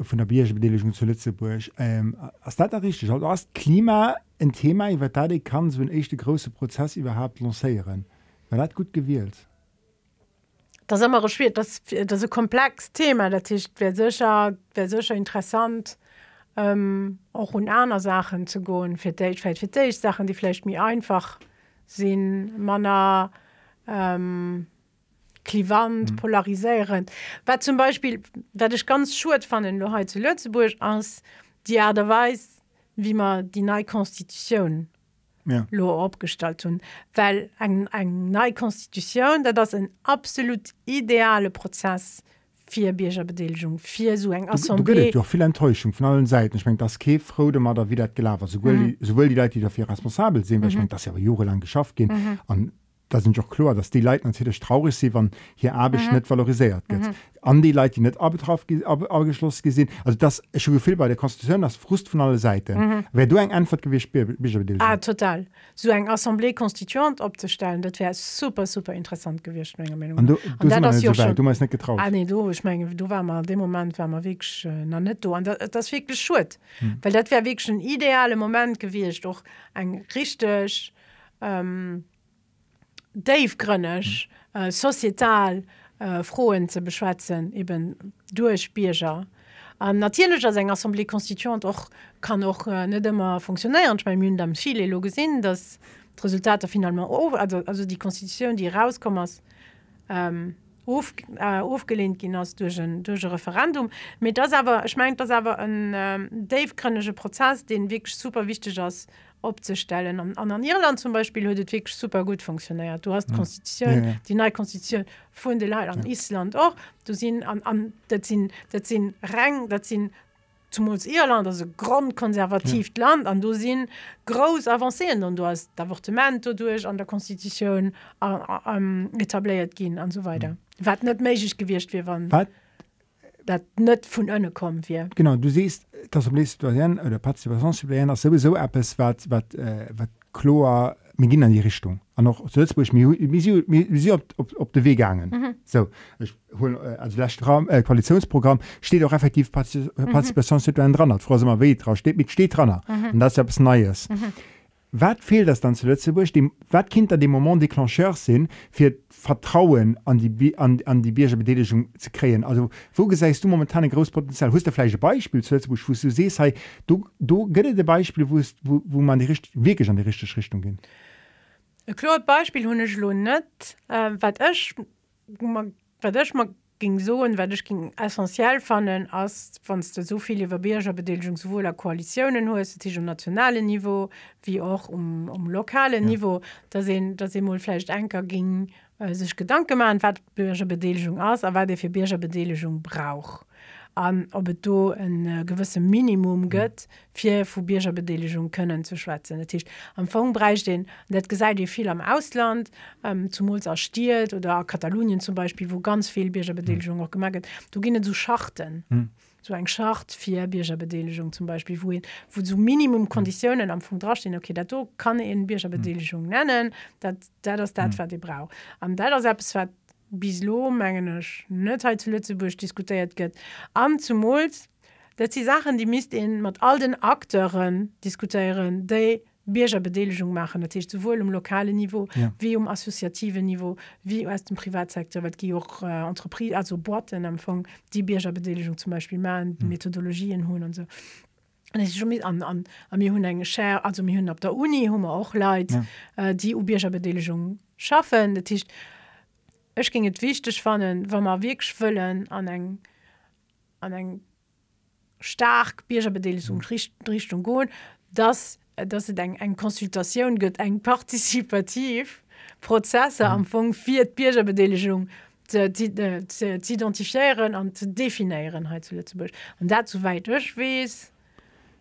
von der Biergebedeligung zu Lützeburg? Ähm, ist das da richtig? Also ist Klima ein Thema über das ich kann so ein echte große Prozess überhaupt lancieren? War das gut gewählt? Das ist immer schwer das das ist ein komplex Thema. Das ist wäre sicher wäre sicher interessant ähm, auch in andere Sachen zu gehen. Für dich vielleicht für dich Sachen die vielleicht mir einfach sind man ähm, klivant mhm. polarisierend. Weil zum Beispiel werde ich ganz schut von den Leute zu Lützeburg als die Art und Weise wie man die neue Konstitution ja. lo opgestalt hun weil eng eng neue Konstitution da das ein absolut ideale Prozess fir Biergerbedeligung vier so eng Du, du Assemblée gibt ja auch viel Enttäuschung von allen Seiten. Ich meine, das keine Freude mal da wieder gelaufen. Sowohl, mhm. sowohl die Leute, die dafür responsabel sind, weil ich meine, das ja jahrelang geschafft gehen. Mhm. Und da sind auch klar, dass die Leute natürlich traurig sind, wenn hier Arbeit mhm. nicht valorisiert wird. Mhm. An die Leute, die nicht Arbeitskraft ab, abgeschlossen gesehen also das ist schon viel bei der Konstitution, das Frust von allen Seiten. Mhm. Wäre du eine Antwort gewesen, Biergerbedeligung? ah, total so eng Assemblée konstituant opstellen dat wäre super super interessant gewircht Und du, du, Und da sind das nicht so schon- du meinst nicht getraut. Ah, nee, du ich mein, du war mal dem moment war wirklich äh, na net do das, das wirklich schut hm. weil dat wär wirklich ein ideale moment gewircht doch eng richtig ähm, Dave grënnech äh, sozietal äh, froen ze beschwatzen eben duerch Bierger. An natierlecher seg Assemblée konstituant och kann och äh, net immer funktionieren beim Mün am Chile lo gesinn, dass Resultate final of also, also die Konstitution die rauskommmers ähm, auf, äh, aufgelehnt gin ass durch ein, durch ein Referendum. mit das aber ich meint das aber ein ähm, Dave grönnesche Prozess den weg super wichtig ass opstellen an, an Irland zum Beispiel huet wirklich super gut funktioniert du hast Konstitution Ja, ja. die neue Konstitution vun de Lei an Island auch du sinn an, an dat sinn dat sinn Rang dat sinn zum Irland also grundkonservativ ja. Land an du sinn groß avancieren und du hast d'avortement durch an der Konstitution äh, äh, ähm, etabliert gin an so weiter. wat net méigich gewircht wie wann? Dat net vun ënne kom wie Genau, du siehst, dass am Citoyen oder Partizipationscitoyen ist sowieso etwas, was, was, äh, was klar, wir gehen in die Richtung. Und noch zu Lützburg, wir, wir, sind- wir, wir sind auf, auf, auf den Weg gegangen. Mhm. So, hol, äh, also das äh, Koalitionsprogramm steht auch effektiv Partiz Mhm. Partizipationscitoyen dran. Frau drauf, steht mit steht dran. Mhm. Und das ist etwas Neues. Was fehlt das dann zu Lützeburg? Was könnte der Moment déclencheur sein, für Vertrauen an die, an, an die Biergerbeteiligung zu kreieren? Also, wo sagst du momentan ein großes Potenzial? Ist da vielleicht ein Beispiel zu Lützeburg, wo du siehst, hey, du, du es ein Beispiel, wo, wo, man die richt- wirklich an die richtige Richtung geht? E klo Beispiel hunnech lo net äh, wat ech watch mag ging so und wenn ich ging essentiell fannen as wann du soviel über Bierger Bedelung sowohl sowohler Koalitionen hohes um nationale Niveau wie auch um, um lokale ja. Niveau da sehen dass Emulfleisch enker ging äh, sich gedanke man wat Bierger Bedelung aus aber der für Bierger Bedelung braucht an ob et do en äh, gewisse Minimum gëtt fir vu Bierger Bedeligung können zu schwatzen Tisch am Fongbereich den net gesäit ihr viel am Ausland ähm, zum Mol erstiert oder Katalonien zum Beispiel wo ganz viel Bierger Bedeligung auch gemerket du ginne zu schachten Hm. so eng Schacht fir Bierger Bedeligung zum Beispiel wo wo so Minimum Konditionen am Funk drastehen okay dat do kann en Bierger Bedeligung nennen dat dat das dat wat die brau an dat selbst wat bislo mengenech net zu Lützeburg diskutiert gëtt am zum Mols dat die Sachen die mist in mat all den Akteuren diskutieren déi Bierger Bedeligung machen ist sowohl um lokale Niveau Ja. wie um assoziative Niveau wie aus dem Privatsektor wat gi auch äh, Entreprise also Borten empfang die Bierger Bedeligung zum Beispiel machen mhm. Methodologien hun und so Und es ist schon mit an an an mir hun eng Share also mir hun op der Uni hummer auch leid Ja. äh, die Bierger Bedeligung schaffen dat ist Ech ging et wichtig fannnen, wann man wegschwëllen an eng an eng stark Biergerbedeelung Richtung go, dass dat se eng eng Konsultationun gëtt eng partizipativ Prozesse am vung fir d Biergerbedeeligung ze identifiieren an ze definiieren he zu Lützeburg. an dazu weit ech wees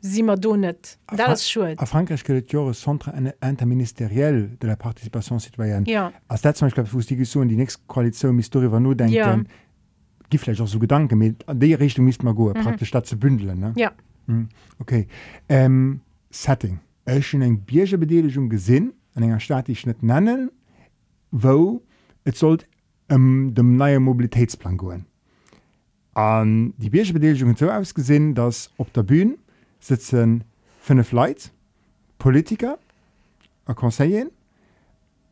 si man do net Fra- Dat ist schuld. À Frankreich ja ein Centre interministériel de la Participation citoyenne. Ja. Als das zum Beispiel, wo die Diskussion, die nächste Koalition müsste darüber nur denken, Ja. vielleicht auch so Gedanken, mit an die Richtung man gehen, Mhm. praktisch das zu bündeln. Ne? Ja. Mhm. Okay. Ähm, Setting. Schon eine Biergerbeteiligung gesehen, an einer Stadt, die ich nicht nennen, wo es sollte um den neuen Mobilitätsplan gehen. Und die Biergerbeteiligung hat so ausgesehen, dass auf der Bühne sitzen fünf Leute, Politiker, ein Conseiller,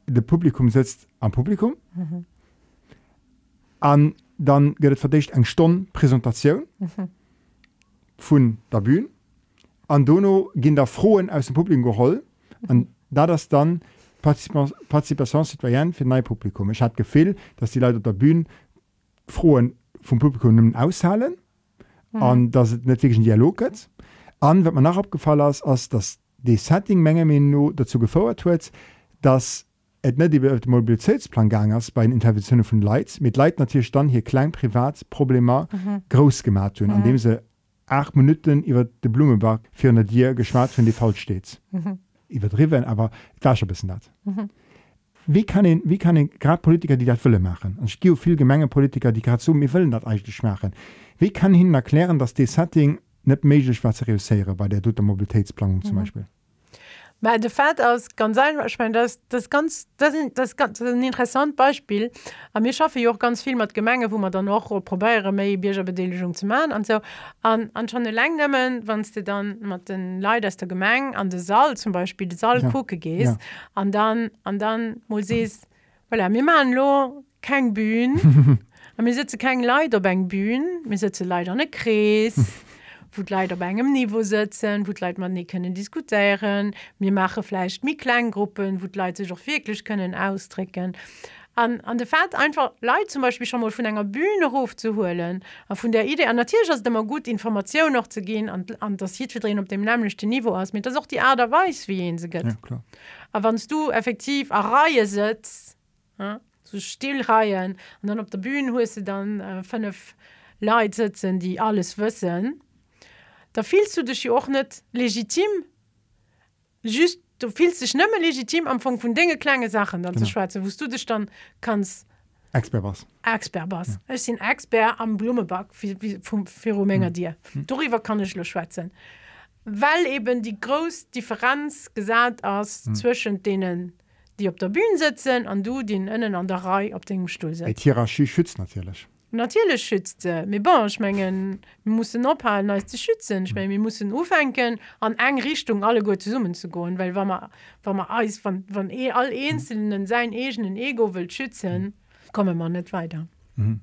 das Publikum sitzt am Publikum. Mhm. Und dann gibt es verdächtig eine Stunde Präsentation mhm. von der Bühne. Und dann gehen da Frohen aus dem Publikum geholt. Und da das dann Partizipa- Partizipation citoyenne für ein Publikum. Ich hatte Gefühl, dass die Leute auf der Bühne Frohen vom Publikum aushalen mhm. und dass es nicht wirklich einen Dialog gibt. Und was mir noch abgefallen ist, ist, dass die Setting-Menge nur dazu gefordert wird, dass es nicht über den Mobilitätsplan gegangen ist bei den Interventionen von Leuten, mit Leuten natürlich dann hier klein privat Probleme mhm. groß gemacht haben, mhm. indem sie acht Minuten über den Blumenberg eine Dir geschwärzt, wenn die falsch steht. Mhm. Übertrieben, aber da schon ein bisschen das. Mhm. Wie kann ich, wie kann ich gerade Politiker, die das wollen machen, und ich gehe viele Gemenge Politiker, die gerade so, wir wollen das eigentlich machen, wie kann ich ihnen erklären, dass das Setting nicht möglich zu realisieren bei der Dutter Mobilitätsplanung zum mhm. Beispiel? Weil de Fett aus ganz einfach ich mein, das, das ganz das, ist- das, ganz- ein interessant Beispiel a mir schaffe jo auch ganz viel mat Gemenge wo man dann noch probéiere méi Bierger Bedeligung zu machen an so an, an schon lang nemmen wann du dann mat den Lei aus der Gemeng an de Saal zum Beispiel de Saal Ja. gucke gehst Ja. an dann an dann mo sees voilà, mir man lo kein Bühn an mir sitze kein Leider beim Bühn mir sitze leider ne Krees wo die Leute auf engem Niveau sitzen, wo die Leute man nicht können diskutieren. Wir machen vielleicht mit Kleingruppen, wo die Leute sich auch wirklich können ausdrücken. An, an der Fahrt einfach Leute zum Beispiel schon mal von einer Bühne hochzuholen, und von der Idee, und natürlich ist es immer gut, Informationen noch zu gehen und, und das hier zu drehen auf dem nämlichen Niveau aus, mit das auch die Art weiß, wie sie geht. Ja, klar. Aber wenn du effektiv eine Reihe sitzt, ja, so Stillreihen, und dann auf der Bühne hast du dann äh, fünf Leute sitzen, die alles wissen, da fühlst du dich ja auch nicht legitim. Just, du fühlst dich nicht mehr legitim am Anfang von Dinge, kleine Sachen dann Genau. zu schwätzen, wo du dich dann kannst Expert was. Expert was ja. ich sind Expert am Blumeback vom Phänomener mhm. dir mhm. darüber kann ich nur schwätzen weil eben die groß Differenz gesagt aus mhm. zwischen denen die auf der Bühne sitzen und du den innen an der Reihe auf dem Stuhl sitzt Hierarchie schützt natürlich natürlich schützt mir bon schmengen muss ophalen als zu schützen ich mein, wir müssen aufhängen an eng Richtung alle gute summen zu gehen weil wenn man wenn man alles von von eh all einzelnen sein egenen ego will schützen komme man nicht weiter mhm.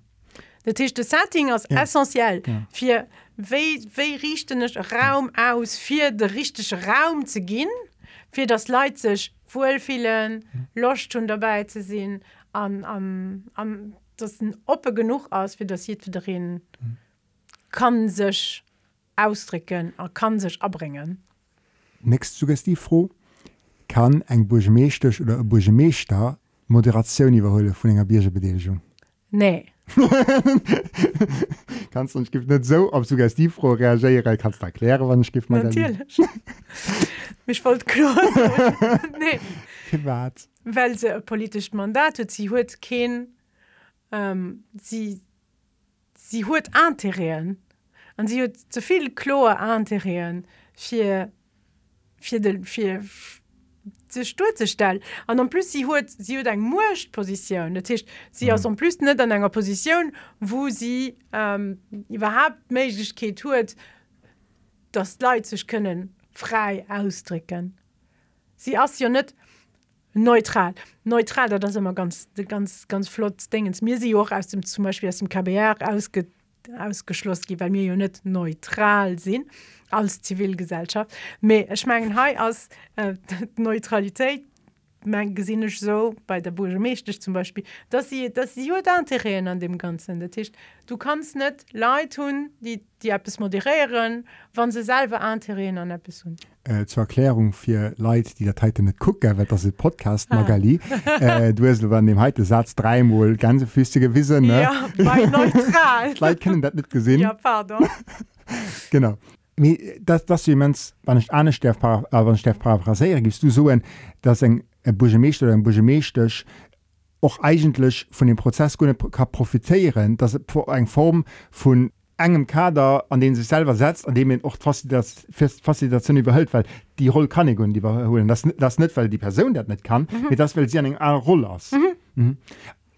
der Tisch das Setting als ja. essentiell ja. für wie richten Raum aus für den richtigen Raum zu gehen für das Leid sich wohlfühlen mhm. Lust schon dabei zu sehen an an an das oppe genug aus wie das drin mhm. kann sich ausdrücken er kann sich abbringen. Nächst suggestiv froh kann eng Burgemeestech oder Burgemeester Moderation überholle vun enger Biergebedeligung nee. <laughs> Kannst du gibt net so ob suggestiv froh reagiere kannst erklären wann ich gift <laughs> mich wollt <laughs> nee. weil se politisch Mandat sie huet kein ähm, sie sie huet anterieren an sie huet zuviel Kloe anterieren fir fir fir ze stuzestall an an plus sie huet sie huet eng mucht position Datcht sie mhm. aus an plus net an enger position wo sie ähm, überhaupt méiglechkeet huet das Leiit sech kënnen frei ausdricken. Sie as ja net neutral. Neutral das immer ganz ganz ganz flott dingens. Mir sie auch aus dem zum Beispiel aus dem KBR ausge, ausgeschlossen weil mir ja nicht neutral sind als Zivilgesellschaft. Ich mein, als äh, <laughs> Neutralität mein gesinnisch so bei der Burgemeister zum Beispiel dass sie dass sie anterieren an dem ganzen. Der Tisch du kannst nicht leid tun die die App moderieren wann sie selber anterieren an App äh, zur Erklärung für Leid die Datei nicht gucken weil das Podcast Magali. <laughs> Äh, du hast an dem heute Satz dreimal ganze füßige Wissen ja, <laughs> kennen das nicht gesehen. Ja, <laughs> genau. Das das jemand wann nicht eine Stefparaphrasiere gibst du so ein dass ein en Burgemeester oder en Burgemeesterch och eigentlich von dem Prozess profitieren, dat eng Form vun engem Kader an den sich selber setzt, an dem och Faszination überhöllt, weil die Rolle kann ich die überholen das, das net weil die Person dat net kann, mhm. das will sie an eng Rolle aus. Mhm. Mhm.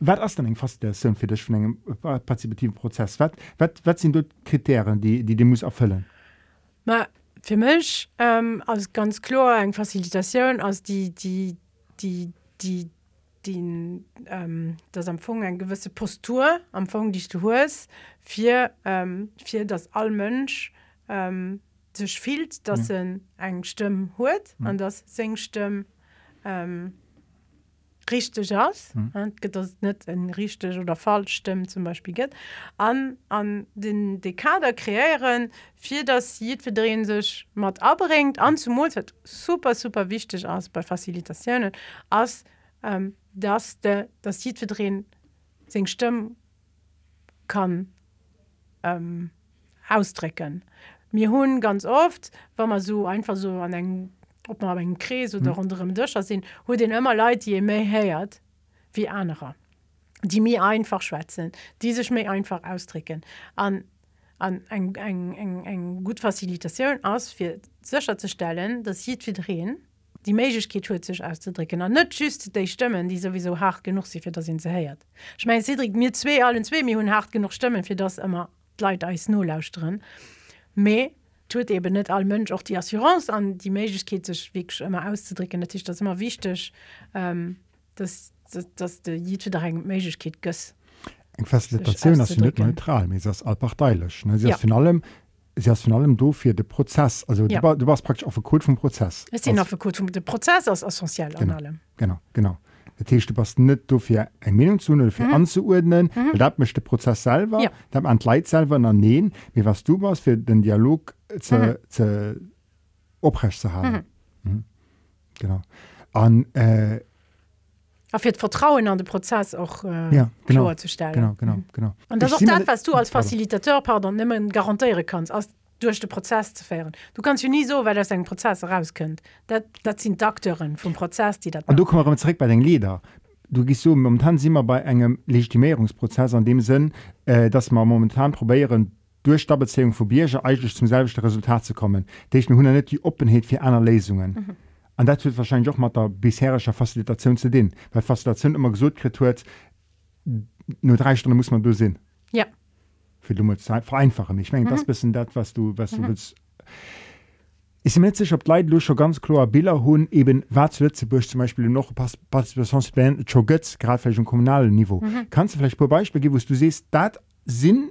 Wat as dann eng Faszination für dich von engem partizipativen Prozess? Wat, wat, wat sind dort Kriterien, die die, die muss erfüllen? Ma, für mich ähm, als ganz klar eng Facilitation als die die die die die ähm, das empfang ein gewisse Postur empfang die du hast für ähm, für das allmönsch ähm, sich fehlt dass mhm. ein stimme hurt mhm. an das singstimme ähm, richtig aus mhm. das nicht ein richtig oder falsch stimmen zum Beispiel geht an an den Dekader kreieren für das für drehen sich mal abbringt an zum hat super super wichtig aus bei Facilitationen als ähm, dass der das für drehen sing stimmen kann ähm, ausdrücken mir hun ganz oft wenn man so einfach so an einen ob man en Kries oder mhm. anderem Dëcher sinn, wo den ëmmer Leiit je méi héiert wie anderer, die mir einfach schwätzen, die sech méi einfach ausdricken an an eng eng eng eng gut Facilitationun ass fir Zcher ze stellen, dat hiet fir drehen die Meigkeet hue sech auszudricken an net just déi Stëmmen, die sowieso hart genug si fir dat sinn ze heiert. Ich mein Cedric mir zwee allen zwee mir hunn hart genug stemmen fir das immer Leiit eis no lausren. Me tut eben net all Mönsch auch die Assurance an die Mkeet sech immer auszudrücken. Natürlich das immer wichtig ähm, dass, dass, dass de Mkeet gëss. Eg Facilitation net neutral allparteilech ja. von allem von allem do fir de Prozess. Also ja. du, war, du warst praktisch auf Code vom Prozess. Prozess als essentiell genau, genau genau du pass net do fir eng Men zu fir mhm. anzuordnen mhm. dat mechte Prozess selber ja. an Leiit selber ernehen wie was du warst fir den Dialog ze mhm. oprecht zu haben mhm. Mhm. genau an äh, fir Vertrauen an den Prozess auch äh, ja, genau, zu stellen genau, genau, genau. Und das dat, was du als Facilitateur pardon nimmen garantiere kannst aus durch den Prozess zu feieren du kannst ja nie so weil das ein Prozess rauskennt dat, dat sind Akteuren vom Prozess die dat du komm zurück bei den Lieder du gehst so momentan sind wir bei einem Legitimierungsprozess an dem Sinn äh, dass wir momentan probieren durch der Beziehung von Bierger eigentlich zum selben Resultat zu kommen. Da ich nur nicht die Offenheit für andere Lesungen. Mhm. und das wird wahrscheinlich auch mit der bisherigen Facilitation zu den weil Facilitation immer gesagt wird nur drei Stunden muss man da für dumme Zeit vereinfachen ich meine mhm. das bisschen das was du was mhm. du willst ich bin nicht sicher ob Leute schon ganz klar Bilder hun eben zu Lützeburg zum Beispiel noch Partizipationsplan schon götz gerade vielleicht im kommunalen Niveau mhm. kannst du vielleicht pro Beispiel geben wo du siehst dat Sinn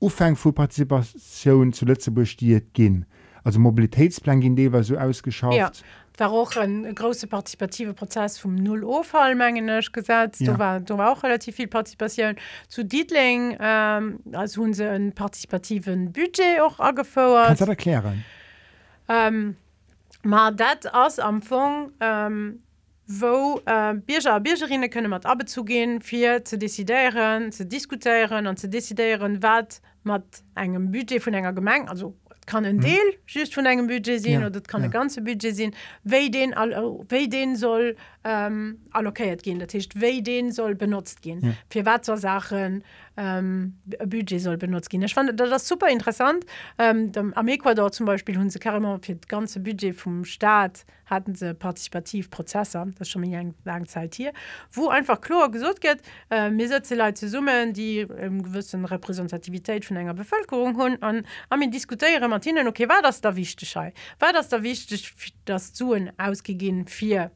Ufang vor Partizipation zu Lützeburg die gehen also Mobilitätsplan gehen die war so ausgeschaut ja war auch ein große partizipative Prozess vom null Ofallmengen gesetzt ja. da war, da war auch relativ viel partizipation. Zu Dietling ähm, als hun se einen partizipativen Budget auch angefordert. Erklären? Ähm, Ma dat ass am Fong ähm, wo äh, Bierger Biergerinnen könne mat abe zugehen, fir ze desideieren, ze diskutieren an ze desideieren wat mat engem Budget vun enger Gemeng also kann ein. Deel just von engem Budget sinn ja, oder kann ja. ganze Budget sinn, wéi den, den soll ähm, allokéiert gehen, dat hicht wéi den soll benutzt gehen. Ja. Fi wat Sachen ähm, Budget soll benutzt gehen. Ich fand das super interessant. Ähm, am Ecuador zum Beispiel hun sie karmmer für das ganze Budget vom Staat hatten sie Partizipativprozesse, das schon eine lange Zeit hier, wo einfach klar gesucht geht, äh, mir setze Leute summen, die ähm, gewissen Repräsentativität von einer Bevölkerung haben und am diskutieren mit ihnen, okay, war das da wichtig? War das da wichtig, das Zuen ausgegeben für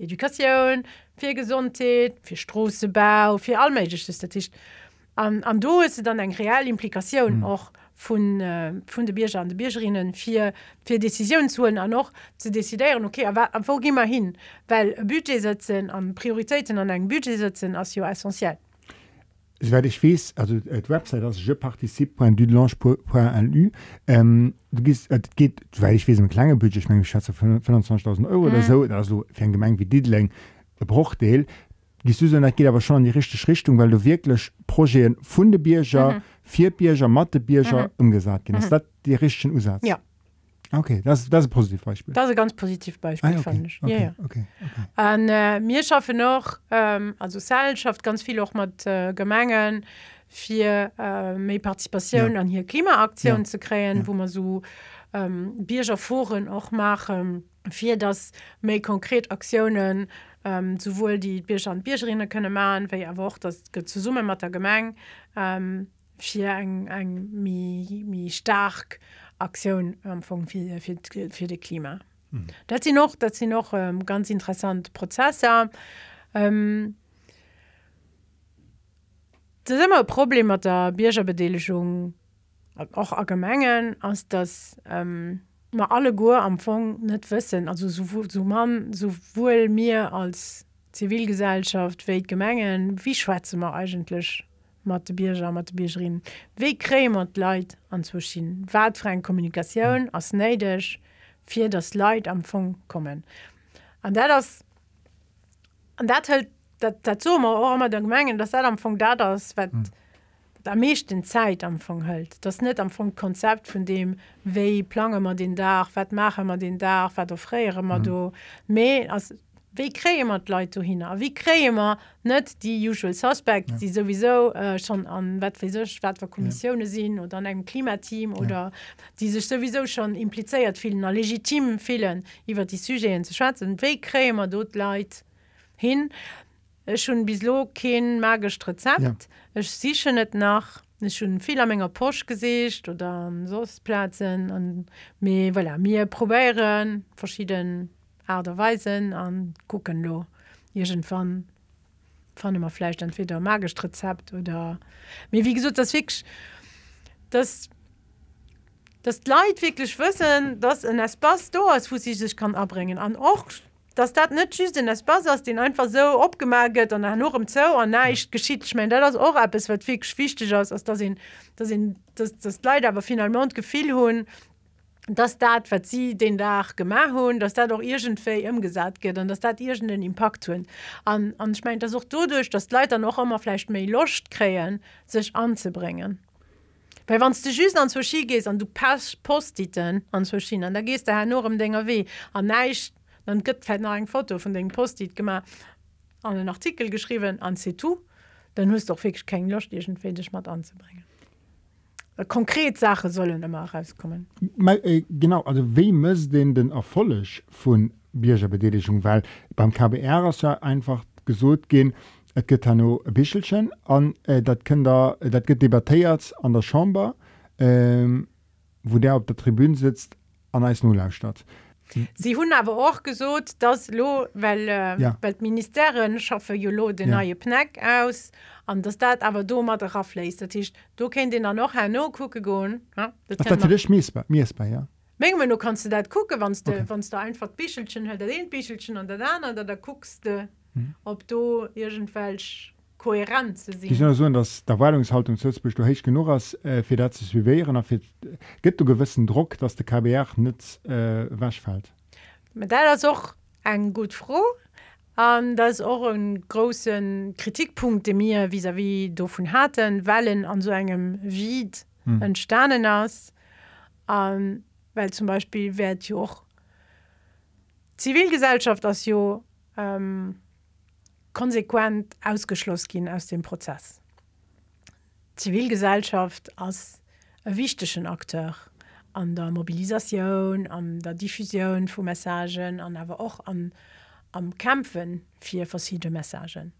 Edukaioun, fir Gesontheet, fir Stroosebau, fir allmeigg Datcht. An, an do is se dann eng real Implikationoun och mm. vun äh, vun de Bierger an de Biergerinnen fir fir Deciioun zuen an noch ze desideieren okay wo gimmer hin, Well Budget setzen an Prioritäten an eng Budget setzen as jo essentielll. Werde ich wies also äh, Website als je participe.dulange.lu ähm, du gehst äh, geht weil ich wie kleine Budget ich mein, ich schätze 25.000 Euro mm. oder so also für ein Gemeng wie Didling Bruchdeel die Susan geht aber schon in die richtige Richtung, weil du wirklich Projekte Fundebierger, mhm. vier Bierger, Mathebierger mhm. umgesagt hast. Mhm. Ist das die richtige Usatz? Ja. Okay, das, das ist ein positives Beispiel. Das ist ein ganz positives Beispiel, ah, okay. fand ich. Okay, ja, ja. okay, okay. Und äh, wir schaffen noch, ähm, also Sal schafft ganz viel auch mit äh, Gemengen, für äh, mehr Partizipation ja. an hier Klimaaktionen ja. zu kreieren, ja. wo man so ähm, Biergerforen auch machen, für das mehr konkret Aktionen ähm, sowohl die Bierger und Biergerinnen können machen, weil aber auch das zu Summe mit der Gemeng ähm, für ein, ein mi, mi stark Aktion ähm, für, für, für das Klima. Mhm. Das sind noch, das sind noch ähm, ganz interessante Prozesse. Ähm, das ist immer ein Problem mit der Biergerbedeligung, auch allgemein, als das ähm, ma alle Gu am Fong net wissen also so, so man sowohl mir als Zivilgesellschaft we gemengen wie schwäze man eigentlich mat de Bierger mat de Biergerin. Wéi krémer d Leiit anzuschien. Wäräng Kommunikationoun mm. ass neidech fir das Leiit am Fong kommen. An dat das an dat hält dat dat zommer so ommer der Gemengen, dats dat am Fong dat ass wat mm. der meeschten Zeit am Fong hölt. Das net am Fong Konzept vun dem wéi plange man den Dach, wat mache man den Dach, wat derréiere man mm. do méi wie krémer Leute hin wie krémer net die usual suspect ja. die sowieso äh, schon an wettwer Kommissionune ja. sinn oder an einem Klimateam oder ja. die sech sowieso schon impliéiert vielen a legitimen Fehlen iwwer die Sygéen ze schwatzen wéi krémer dot leit hin schon bislo kein magisch Rezept Ech ja. sichen net nach schon viel Menge Porsch gesicht oder Soßplatzen und mir voilà, mir probieren verschiedene verschieden Aderweisen an gucken lo van fan immer Fleisch entweder magisch Rezept oder mir wie gesagt das fix das das Leid wirklich wissen dass in es pass do als wo sie sich kann abbringen. An auch dass dat net schü den das Bas den einfach so opgemerket an nur im Zo an neicht geschieht ich mein das auch ab es wird fi wichtig aus als das das das das Leid aber final mond gefiel hun dass dat wat sie den Dach gemacht hun dass da doch irgendfe im gesagt geht und dass dat ir den impact hun an an ich meint das auch dadurch dass Leiter noch immer vielleicht me locht kreen sich anzubringen. Weil wann du just an Ski gehst an du pass an Schienen da gehst der her nur um Dinger weh an neicht dann gëtt eng Foto von den Postit gemacht an den Artikel geschrieben an C2 dann hast doch wirklich kein Lust dich mal anzubringen konkret Sache sollen immer rauskommen äh, genau also wie muss denn den Erfolg von Biergerbedeligung weil beim KBR ist ja einfach gesucht gehen es gibt da nur ein Bischelchen an äh, das Kinder das geht debattiert an der Chamber ähm, wo der auf der Tribüne sitzt an als Nullaufstadt Sie hun aber auch gesot dass lo weil, äh, Ja. weil d Ministerin schaffe Jolo den Ja. neue Pneck aus an das dat aber do mat raffleist dat ist du kennt den er noch her no das für dich miesbar, miesbar ja. Mengel du kannst du dat gucke wann Okay. wann du einfach Bichelchen hört den Bichelchen an der dann da da guckst du Mhm. ob du irgendwelch kohärent sind ja so, dass der Weilungshaltung Sulzburg du heich genug hast äh, für das zu bewähren und für, gibt du gewissen Druck dass der KBR nicht äh, wäschfällt Mit der das auch ein gut froh an das auch ein großen Kritikpunkt den mir vis wie do von hatten Wellen an so engem Wied Hm. entstanden ass an weil zum Beispiel werd jo auch Zivilgesellschaft as jo ähm, konsequent ausgeschloss gin aus dem Prozess. Zivilgesellschaft als wichtigchten Akteur an der Mobilisation, an der Diffusion von Messagen, an aber auch an, am Kämpfen für verschiedene Messagen.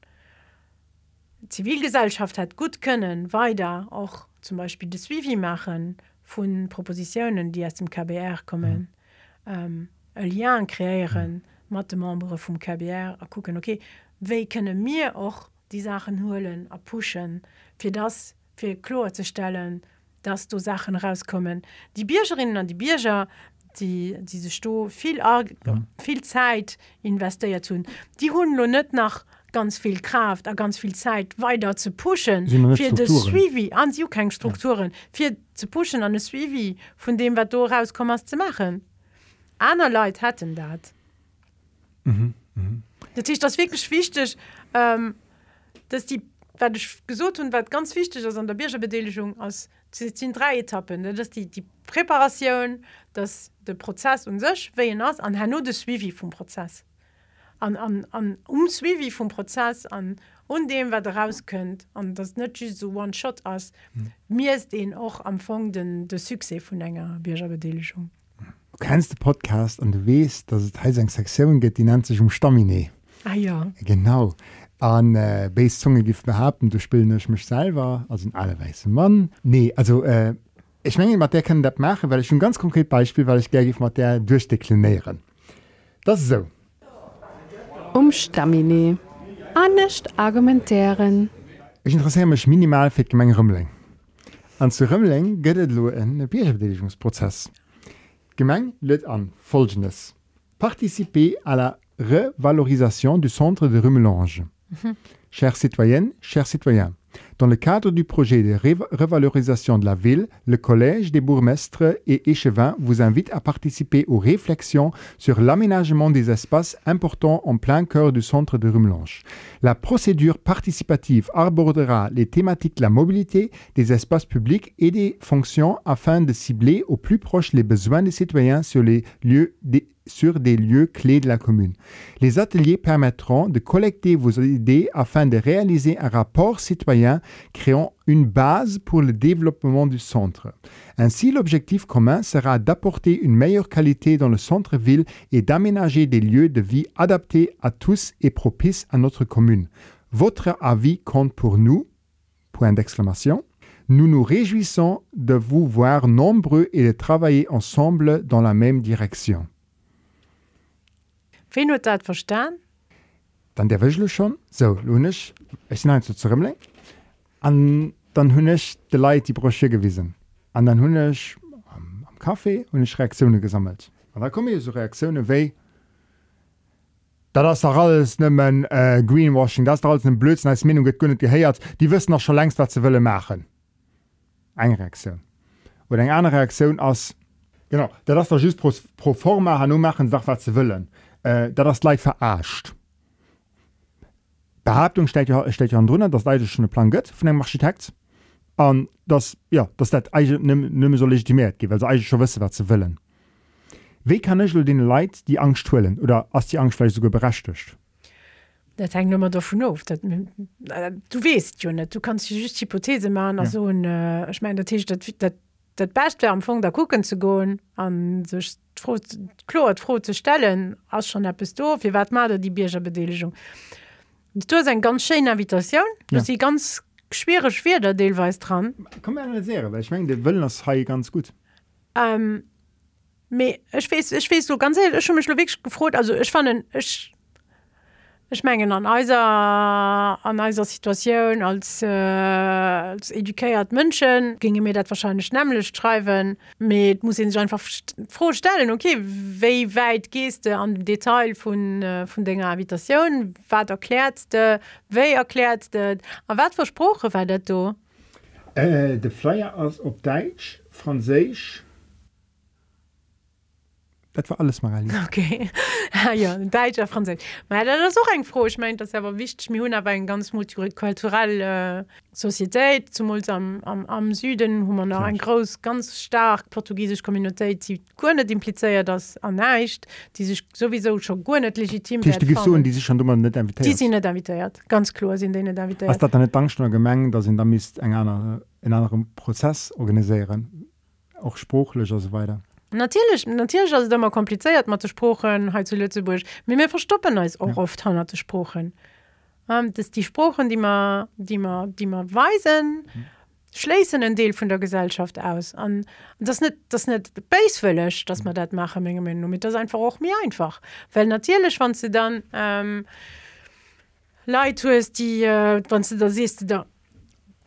Zivilgesellschaft hat gut können weiter auch zum Beispiel das Vivi machen von Propositionen, die aus dem KBR kommen, mhm. ähm, ein Lien kreieren mit den Membern vom KBR und gucken, okay, wie können wir auch die Sachen holen und pushen, für das, für klar zu stellen, dass da Sachen rauskommen. Die Bürgerinnen und die Bürger, die diese Sto viel, arg- viel Zeit investiert tun, die noch nicht nach ganz viel Kraft und ganz viel Zeit weiter zu pushen für das. Swivi an sie keine Strukturen. Für zu pushen an das Swivi von dem was du rauskommst zu machen. Andere Leute hatten das. Das ist das wirklich wichtig ähm, dass die gesucht und was ganz wichtig ist an der Biergebeteiligung aus sind drei Etappen das ist die die Präparation das der Prozess und sich wie aus an nur das Swivi vom Prozess an, an, an umswivi vom Prozess an und dem wat raus könnt an das net so one shot ass mir ist den auch am Fong den de Suse vun enger Biergerbedeligung du kennst den Podcast? Und du weißt dass es eine Sektion gibt die nennt sich um Stamine. Ah ja. Genau. An äh, Beiszunge gift behaupten, du spielst mich selber, also ein aller weiße Mann. Nee, also äh, ich meine, mit der kann das machen, weil ich schon ein ganz konkret Beispiel, weil ich gerne mit der durchdeklinieren. Das ist so. Um Stamine. Ancht argumentieren. Ich interessiere mich minimal für die Gemeinde Rümmling. Und zu Rümmling geht es nur einen Bierbetätigungsprozess. Die Gemeinde lädt an folgendes. Participer à la revalorisation du centre de Rummelange. Chères citoyennes, chers citoyens, dans le cadre du projet de revalorisation de la ville, le Collège des bourgmestres et échevins vous invite à participer aux réflexions sur l'aménagement des espaces importants en plein cœur du centre de Rummelange. La procédure participative abordera les thématiques de la mobilité, des espaces publics et des fonctions afin de cibler au plus proche les besoins des citoyens sur, les lieux des- sur des lieux clés de la commune. Les ateliers permettront de collecter vos idées afin de réaliser un rapport citoyen créant une base pour le développement du centre. Ainsi, l'objectif commun sera d'apporter une meilleure qualité dans le centre-ville et d'aménager des lieux de vie adaptés à tous et propices à notre commune. Votre avis compte pour nous? Point d'exclamation. Nous nous réjouissons de vous voir nombreux et de travailler ensemble dans la même direction. Wen hue dat verstaan dann der Wëchle schon. So lunisch ich nein zu zurümling an dann hunnech de Leiit die Brosche gewiesen. An dann hunnech am, am Kaffee hun ich Reaktionune gesammelt. An da komme so Reaktionune wéi da das doch alles nimmen äh, Greenwashing das alles den Blödsinn als Minung get gënnet geheiert. Die wissen noch schon längst wat ze wëlle machen. Eng Reaktion. Oder eng andere Reaktion ass genau da das doch just pro, pro forma han machen sag wat ze willen äh, da das gleich verarscht. Behauptung steht ja, steht ja an drinnen, dass leider schon Plan gött von dem Architekt und das ja das das eigentlich nicht mehr so legitimiert geht weil sie eigentlich schon wissen was sie wollen wie kann ich den Leid die angst twillen oder as die angst vielleicht sogar berechtigt Dat heng nommer davon auf dat du weißt jo net du kannst just Hypothese machen ja. also äh, ich mein der Tisch dat, dat dat bestär am Fong der kucken zu goen an sech klo froh ze stellen ass schon der Pisto, wie wat mat die Bierger Bedeligung. Du en ganz schön Invitationun, ja. sie ganz schwere schwer der Deelweis dran. Kom sehr, ich mein, de Wëllen ha ganz gut. Ähm, ich weiß, ich weiß so ganz ehrlich, ich mich wirklich gefreut also ich fand ich Ich mengen an eiser an eiser Situationun als, äh, als edukéiert Mënschen ginge mir dat wahrscheinlich nämlichlech schreiben mit muss sich einfach vorstellen okay wéi weit geste an dem Detail vun vun denger Habitationun wat erklärtste wéi erklärtste a wat versproche war dat do? Äh, de Flyer ass op Deitsch, Fraésich, Dat war alles mal okay. <laughs> ja, Deutscher Französisch. Aber das ist auch ein froh. Ich meine das aber wichtig. Mir hun aber ein ganz multikulturelle äh, Societät. Zum am, am, am Süden wo man noch ein groß ganz stark portugiesisch Communität die nicht impliziert das ernecht die sich sowieso schon gut nicht legitim die, die, so, die sich schon nicht invitiert. die sind nicht invitiert. Ganz klar sind denen invitiert. Eine Dankstunde gemengen da sind da müsst in einer in einem Prozess organisieren. Auch spruchlich und so weiter natürlich natürlich also immer kompliziert mal zu spruchen he zu Lützeburg. Mir mir verstoppen als auch ja. oft han zu spruchen ähm, das die spruchen die man die man die man weisen mhm. schließen ein Deel von der Gesellschaft aus. An das nicht das nicht basevöllig dass man das mache Menge mit das einfach auch mir einfach. Weil natürlich wann sie dann ähm, Lei ist die äh, wann du da siehst da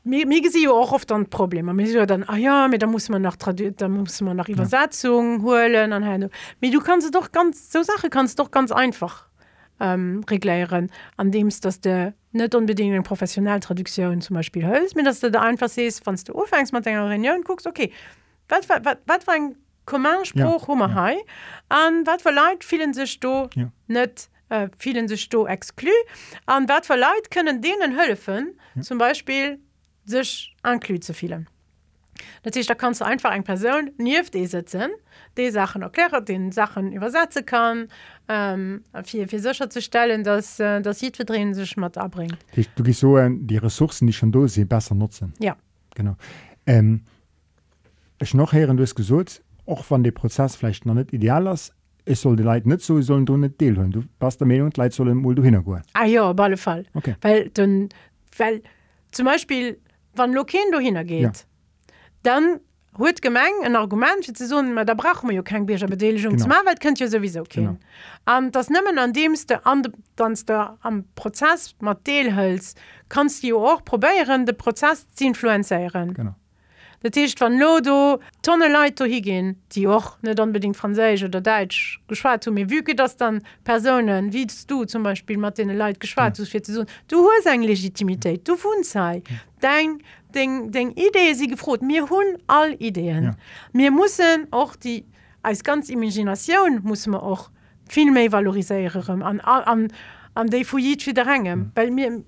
mir gesi auch oft an Problem. mir dann ah ja mir da muss man nach da muss man nach Übersetzung ja. holen an mir du kannst doch ganz so Sache kannst doch ganz einfach ähm, reglieren an dems dass der net unbedingt eng professionell Traduktion zum Beispiel hölst mir dass du da einfach sest fandst du ofängst man Reunion guckst okay wat, wat, wat, wat war ein Kommmmerspruch ja, ja. hai an wat verleiht vielen sech do ja. net äh, vielen sech do exklu an wat verleiht können denen hölfen ja. zum Beispiel sech anklu zu vielen. Natürlich, da kannst du einfach ein Person auf die sitzen, die Sachen erklären, den Sachen übersetzen kann, ähm, für, für sicher zu stellen, dass äh, das Jidverdrehen sich mit abbringt. Du gehst so die Ressourcen, die schon da sind, besser nutzen. Ja. Genau. Ähm, ich noch hören, du hast gesagt, auch wenn der Prozess vielleicht noch nicht ideal ist, es soll die Leute nicht so, sollen du nicht teilhaben. Du passt der Meinung, die Leute sollen wohl hingehen. Ah ja, auf alle Fall. Okay. Weil, dann, weil zum Beispiel, wann Loken du hingeht ja. dann huet Gemeng en Argument so, da brauch man jo kein Bierger Bedeligung zum könnt ihr sowieso kennen. An das nimmen an demste an dann der am Prozess mat Deelhölz kannst du auch probieren de Prozess zu influenceieren. Genau Datcht van Lodo tonne Leiter higin, die och net unbedingt Franzisch oder Deutsch geschwa mir wieke das dann Personen wiest du zum Beispiel Martin Leiit geschwa mhm. du hol eng Legitimitéit, du vun sei. Mhm. Dein Ding, Ding Idee sie gefrot mir hunn all Ideen. Ja. Mir muss auch die als ganz Imaginationun muss man auch viel méi valoriseieren an an, an déi Fuit fir derrengem, mhm. Well mir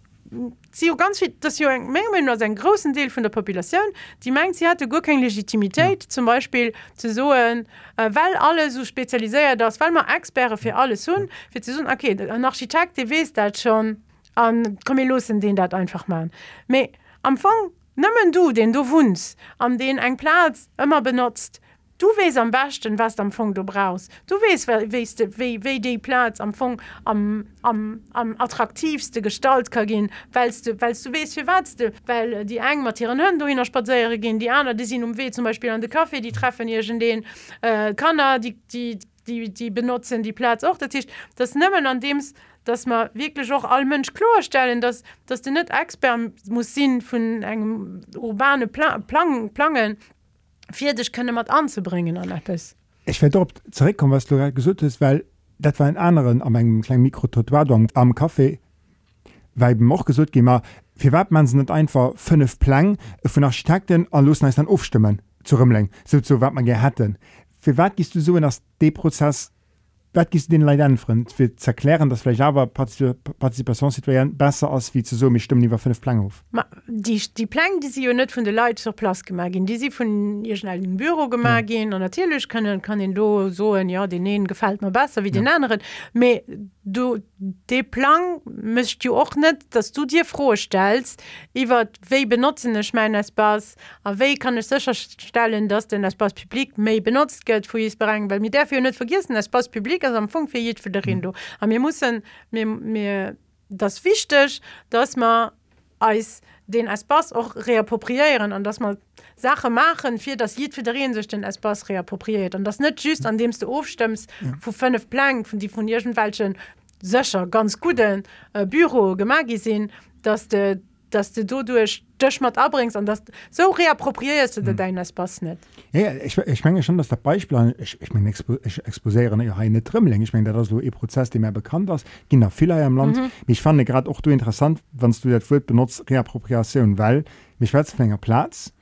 sie ganz viel dass aus ein großen Deel von der Population die meint sie hatte gar keine Legitimität ja. zum Beispiel zu so äh, weil alle so spezialisiert das weil man Experte für alles tun für zu sagen, okay ein Architekt die weiß das schon an kom los in den dat einfach mal Me, am Anfang nimmen du den du wunst an den ein Platz immer benutzt Du wees am besten was am Fong du brauchst. Du wees weißt, wie, wie die Platz am Fong am, am, am attraktivste Gestalt kann gehen, weilst du, weilst du west wie wat du, weil die eng Mattieren hun du hin Spaiere gehen, die anderen die sind um weh zum Beispiel an den Kaffee, die treffen den äh, Kanner, die, die, die, die benutzen die Platz auch der Tisch. Das nimmen an dems, dass man wirklich auch all Mensch klarstellen, dass, dass du net Expert muss sinn von engem urbane Plan, Plan, Planen fir dich könne mat anzubringen an Apps. Ich werde dort zurückkommen, was du gesucht hast, weil dat war ein anderen am engem kleinen Mikrototoardong am Kaffee weil auch gesucht gi fir wat man net einfach fünf Plan vun Architekten an los dann aufstimmen zu rumleng so so wat man ge hätten. Für wat gist du so in das D-Prozess wat gist den Leidenfriend fir zu erklären, dass vielleicht aber Partizipationssituieren besser aus wie zu so mich stimmen lieber fünf Plan auf. Ma, die, die Plan, die sie net von de Leute zur Platz gemacht gehen, die sie von ihr schnellen Büro gemacht ja. und natürlich kann den do so ja den einen gefällt mir besser wie ja. den anderen. Me, du de Plan mischt du auch net dass du dir vorstellst iwwer we benutzen ich mein Spaß a we kann ich sicherstellen dass den Spaßpublik méi benutzt geld wo es bereng weil mir dafür net vergessen Spaßpublik am Funk für für darin du aber mir muss mir mir das wichtig dass man als den Espace auch reappropriieren und dass man Sache machen für das Lied federieren sich den Espace reappropriiert und das nicht just an dem du aufstimmst ja. wo fünf Plan von die von welchen Söcher ganz guten äh, Büro gemacht gesehen dass de dass du du durch durch mal abbringst und das so reappropriierst du hm. deinen Espace nicht ja, ich, ich meine schon dass der Beispiel ich, ich, mein, expo, ich exposieren ja eine Trimmeling ich meine das so ein Prozess der mehr bekannt ist ging nach viel im Land mhm. ich fand gerade auch du interessant wenn du das Wort benutzt Reappropriation weil mich Schwerzfänger Platz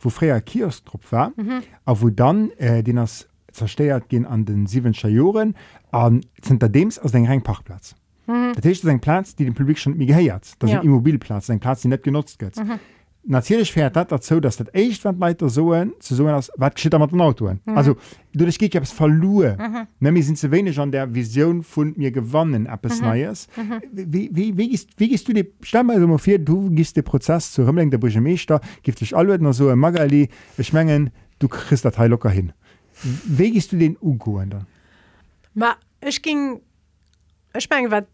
wo freier Kiosktrupp war mhm. aber wo dann äh, den das zersteiert gehen an den sieben Schajoren an hinter dems aus den Reinparkplatz mhm. Das ist ein Platz die dem Publikum schon mir geheiert das ja. Immobilplatz ein Platz die nicht genutzt wird mhm. natürlich fährt dat dazu dass dat echt wat weiter so zu so was wat geschieht mit dem Auto mhm. also du das geht es verloren mhm. nämlich sind zu wenig an der Vision von mir gewonnen es mhm. neues mhm. wie, wie, wie, gehst, wie gehst du die stell mal so vor du gehst den Prozess zu Rümmling der Burgemeester gibt dich alle noch so Magali schmengen du kriegst der Teil locker hin wie gehst du den Ugo dann Ma, ich ging ich mein, wat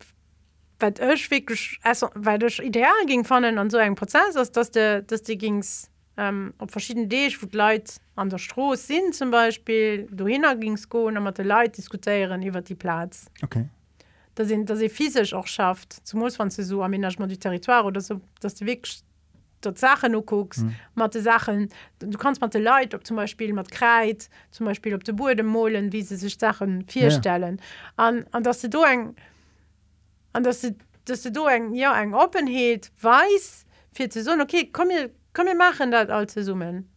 wat ech wirklich also, weil duch ideal ging fannnen an so eng Prozess ist, dass de dass die gings ähm, op verschiedene Deeg wo Leiit an der Stroß sinn zum Beispiel du hinner gings go mat de Leiit diskutieren iwwer die Platz. Okay. Da sind da se physisch auch schafft zum muss van ze so aménagement du territoire oder so dass du weg dort Sachen no guckst mhm. mat Sachen du kannst man de Leiit op zum Beispiel mat kreit zum Beispiel op de Bude mohlen wie se sich Sachen vierstellen an ja. dass du eng an dass du dass du eng ja eng openheet weiß fir ze so okay komm mir komm mir machen dat all ze summen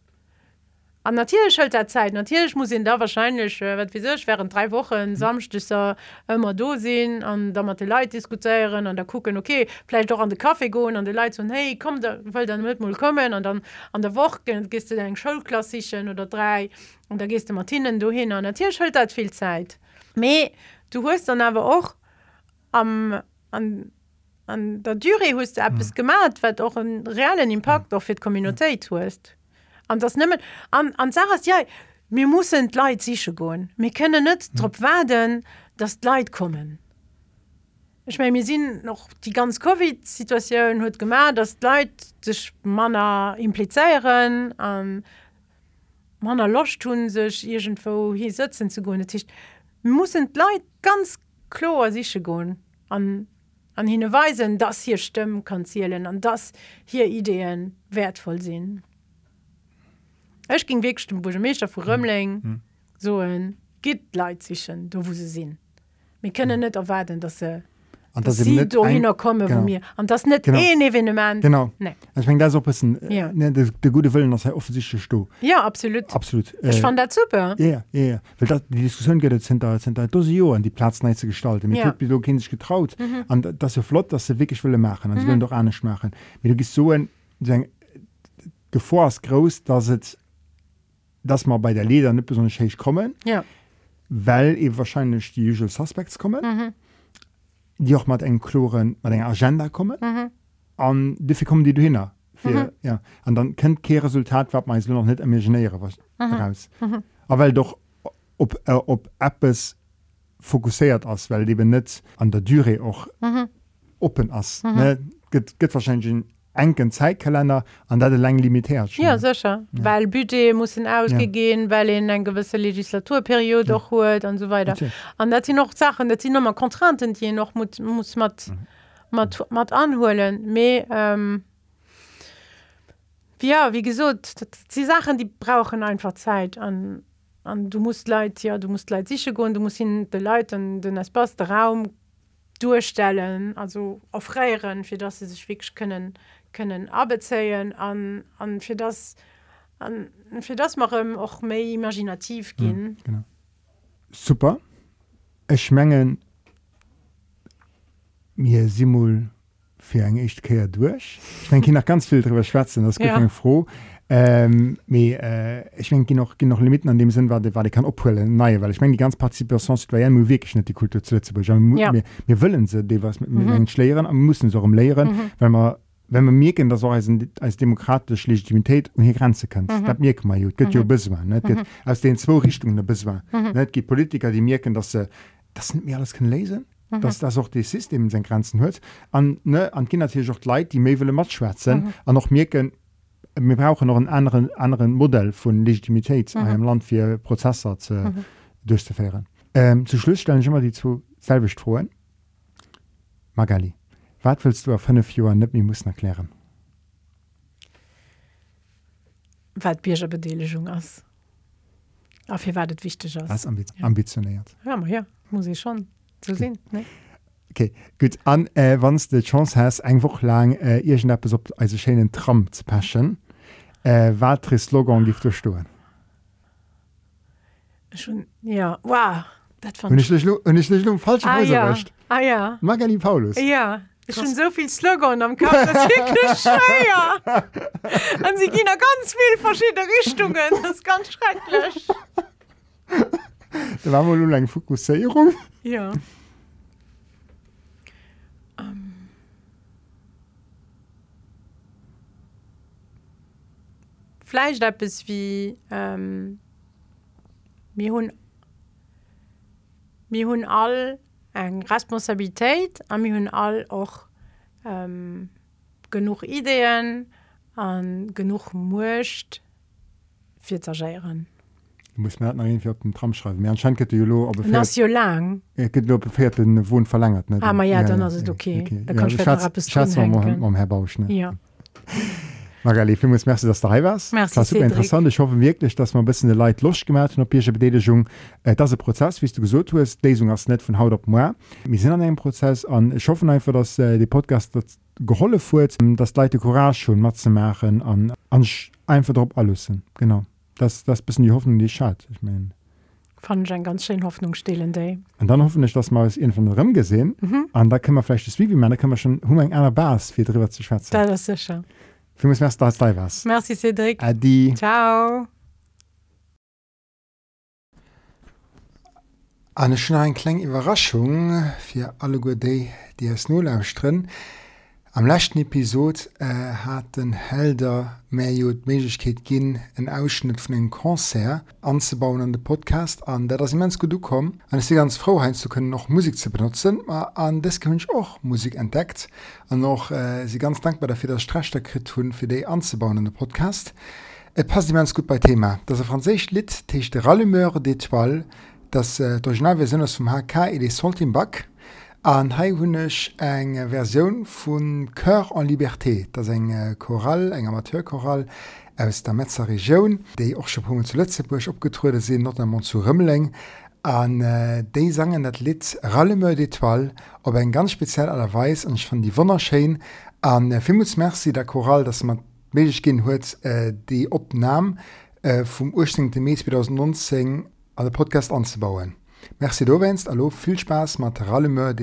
an natürlich halt der Zeit. Natürlich muss ihn da wahrscheinlich äh, wie sech wären drei Wochen samstösser immer do sehen an da man die Lei diskutieren an da gucken okay vielleicht doch an den Kaffee go an die Lei so hey komm da weil dann mit mal kommen. Und dann an der Woche gehst du den Schulklassischen oder drei und da gehst du Martinen du hin. An natürlich halt dat viel Zeit. Me du hast dann aber auch am an an der Dyre hast du App es gemacht wat auch einen realen Impact auf für Community tust an das nimmen an an Sarahs ja mir muss Leid sich go mir können net trop werden das Leid kommen. Ich mein, mir sinn noch die ganz CoVID Situation huet gemacht das Leid sich manner impliieren an manner loch tun sich irgendwo hier sitzen zu go Tisch muss Leid ganz klar sich go an an hinweisen dass hier stimmen kann zielelen an das hier Ideen wertvoll sind. Ech ging weg dem Burgemeester vu Rëmmling mm. so en Git leitzichen do wo se sinn. Mi kënne net erwarten dat se hinnnerkomme vu mir an das net een evenement genau nee. ich mein, das bisschen, ja. ne, de, de gute willen das offensichtlich sto ja absolut absolut ich äh, fand dat super ja, ja, ja. Dat, die Diskussion geht da, sind da Dosio an die Platzneize zu gestalten ja. kind sich getraut an mhm. das so flott dass sie wirklich will machen mhm. doch anders machen wie du gist so ein, so ein Gevor ist groß dass es dass man bei der Leder nicht besonders schlecht kommen ja. weil eben wahrscheinlich die usual suspects kommen mhm. die auch mal einen chloren mal eine Agenda kommen mhm. dafür kommen die du hin für, mhm. ja und dann kennt kein Resultat was man noch nicht imaginäre was mhm. raus mhm. aber weil doch ob äh, ob App es fokussiert ist weil die nicht an der Düre auch mhm. open ist ne? geht, geht wahrscheinlich engen Zeitkalender an dat lang limitiert ja, sicher ja. weil Budget muss ausgegehen ja. weil in en gewisse Legislaturperiode ja. doch huet und so weiter an dat sie noch Sachen dat sie noch Kontranten die noch muss muss mat mhm. mat mat anholen me ähm, ja wie gesot die Sachen die brauchen einfach Zeit an an du musst leid ja du musst leid sicher go du musst hin de Leuten den as pass Raum durchstellen also aufreieren für das sie sich wirklich können können abzählen an an für das an für das machen auch mehr imaginativ gehen ja, super es schmengen mir simul für ein echt kehr durch ich denke nach ganz viel darüber schwätzen das ja. froh Ähm, mais, äh, ich mein, noch, noch Limiten an dem Sinn, war war ich kann opholen nein, weil ich meine die ganz Partizipation citoyenne wirklich nicht die Kultur zu. Wir, Ja. wir, wir wollen sie, die was mit, Mhm. mhm. aber wir müssen sie auch lehren, mhm. weil wir wenn wir merken, dass auch als, als demokratische Legitimität und hier Grenzen kennt, mhm. das merken wir gut. Gibt ja Biswa, ne? Mhm. Aus den zwei Richtungen eine Biswa. Mhm. Ne? Es gibt Politiker, die merken, dass sie das nicht mehr alles können lesen. Mhm. Dass das auch das System seine Grenzen hat. Und, ne, und gibt natürlich auch Leute, die mehr wollen mitschwätzen mhm. und auch merken, wir brauchen noch ein anderen, anderen Modell von Legitimität mhm. im Land für Prozesse zu, mhm. durchzuführen. Ähm, zum Schluss stellen ich immer die zwei selben Fragen. Magali, was willst du auf fünf Jahren nicht mehr müssen erklären? Was Biergerbedeligung ist. Auf hier war das wichtig ist. Was ambi ja. ambitioniert? Ja, aber ja, muss ich schon so sehen. Ne? Okay, gut. An, äh, wenn du die Chance hast, einfach lang äh, irgendetwas auf also schönen Tram zu passen, äh, was für Slogan gibt es da? Schon, ja, wow. Das fand Und ich nicht um falsche ah, ja. recht. ah ja. Magali Paulus. Ja. Schon so viel Slogan am Kopf, das ist wirklich <laughs> schwer. Und sie gehen in ganz viele verschiedene Richtungen. Das ist ganz schrecklich. Da war mal nur eine Fokussierung. Ja. Ähm. Vielleicht etwas wie ähm, wir haben wir haben all eng Responsabilität an wir haben all auch ähm, genug Ideen an genug musst mir das noch irgendwie auf den Tram schreiben. Mir anscheinend geht die Jolo, ja lang. befährt den Wohn verlängert. Ne? Ah, aber ja, dann ist es okay. Da Schätze mal drinhängen. am Herr Bausch. Ne? Ja. <laughs> Magali, vielmals merci, dass du dabei warst. Merci, das war super Cedric. interessant. Ich hoffe wirklich, dass wir ein bisschen die Leute Lust gemacht haben auf die Betätigung. Äh, das ist ein Prozess, wie du gesagt hast. Die Lesung ist nicht von Haut auf morgen. Wir sind an einem Prozess und ich hoffe einfach, dass äh, der Podcast das geholfen wird, dass die Leute Courage schon mitzumachen und, und sch- einfach drauf anlösen. Genau. Das, das ist ein bisschen die Hoffnung, die ich hatte. Ich meine. Fand ich einen ganz schön hoffnungsstillenden Und dann hoffentlich, dass wir es irgendwann rum gesehen. Mhm. Und da können wir vielleicht das Video machen, da können wir schon haben wir eine andere Basis, für drüber zu schwätzen. Das ist sicher. Vielmals merci, dass du dabei warst. Merci, Cédric. Adi. Ciao. Eine kleine Überraschung für alle die, die es nur lauschen. Am letzten Episode äh, hat den Helder ja die Möglichkeit gegeben, einen Ausschnitt von einem Konzert anzubauen an den Podcast. Und da das immens gut gekommen. Und ich bin ganz froh, Heinz, zu können, noch Musik zu benutzen. Und das kann ich auch Musik entdeckt. Und noch, äh, sie ganz dankbar dafür, dass recht gekriegt habe, für die anzubauen an den Podcast. Es passt immens gut bei Thema. Das ist ein französisches Lied, das ist Rallumeur d'étoiles. Das äh, die Originalversion ist vom HK et des Saltimbanques. Habe ich eine Version von Chœur en Liberté. Ist ein äh, Choral, ein Amateurchoral aus der Metzer Region, die auch schon mal zu Lützeburg abgetreten sind, notamment zu Rümmeling. Und äh, die sangen das Lied Rallumeur d'étoiles auf eine ganz spezielle Weise und ich fand die wunderschön. Und äh, vielmals merci der Choral, dass man möglich gehen hat, äh, die Aufnahme äh, vom ursprünglichen Mai 2019 an den Podcast anzubauen. Merci wennst, hallo, viel Spaß mit Rallumeur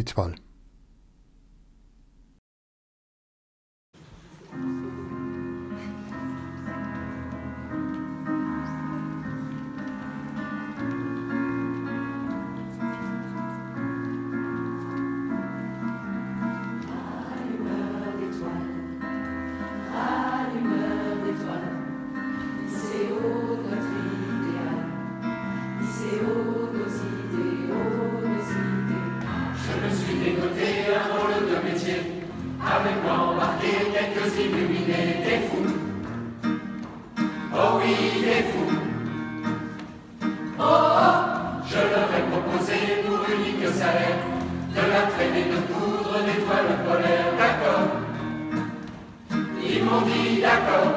d'étoiles. À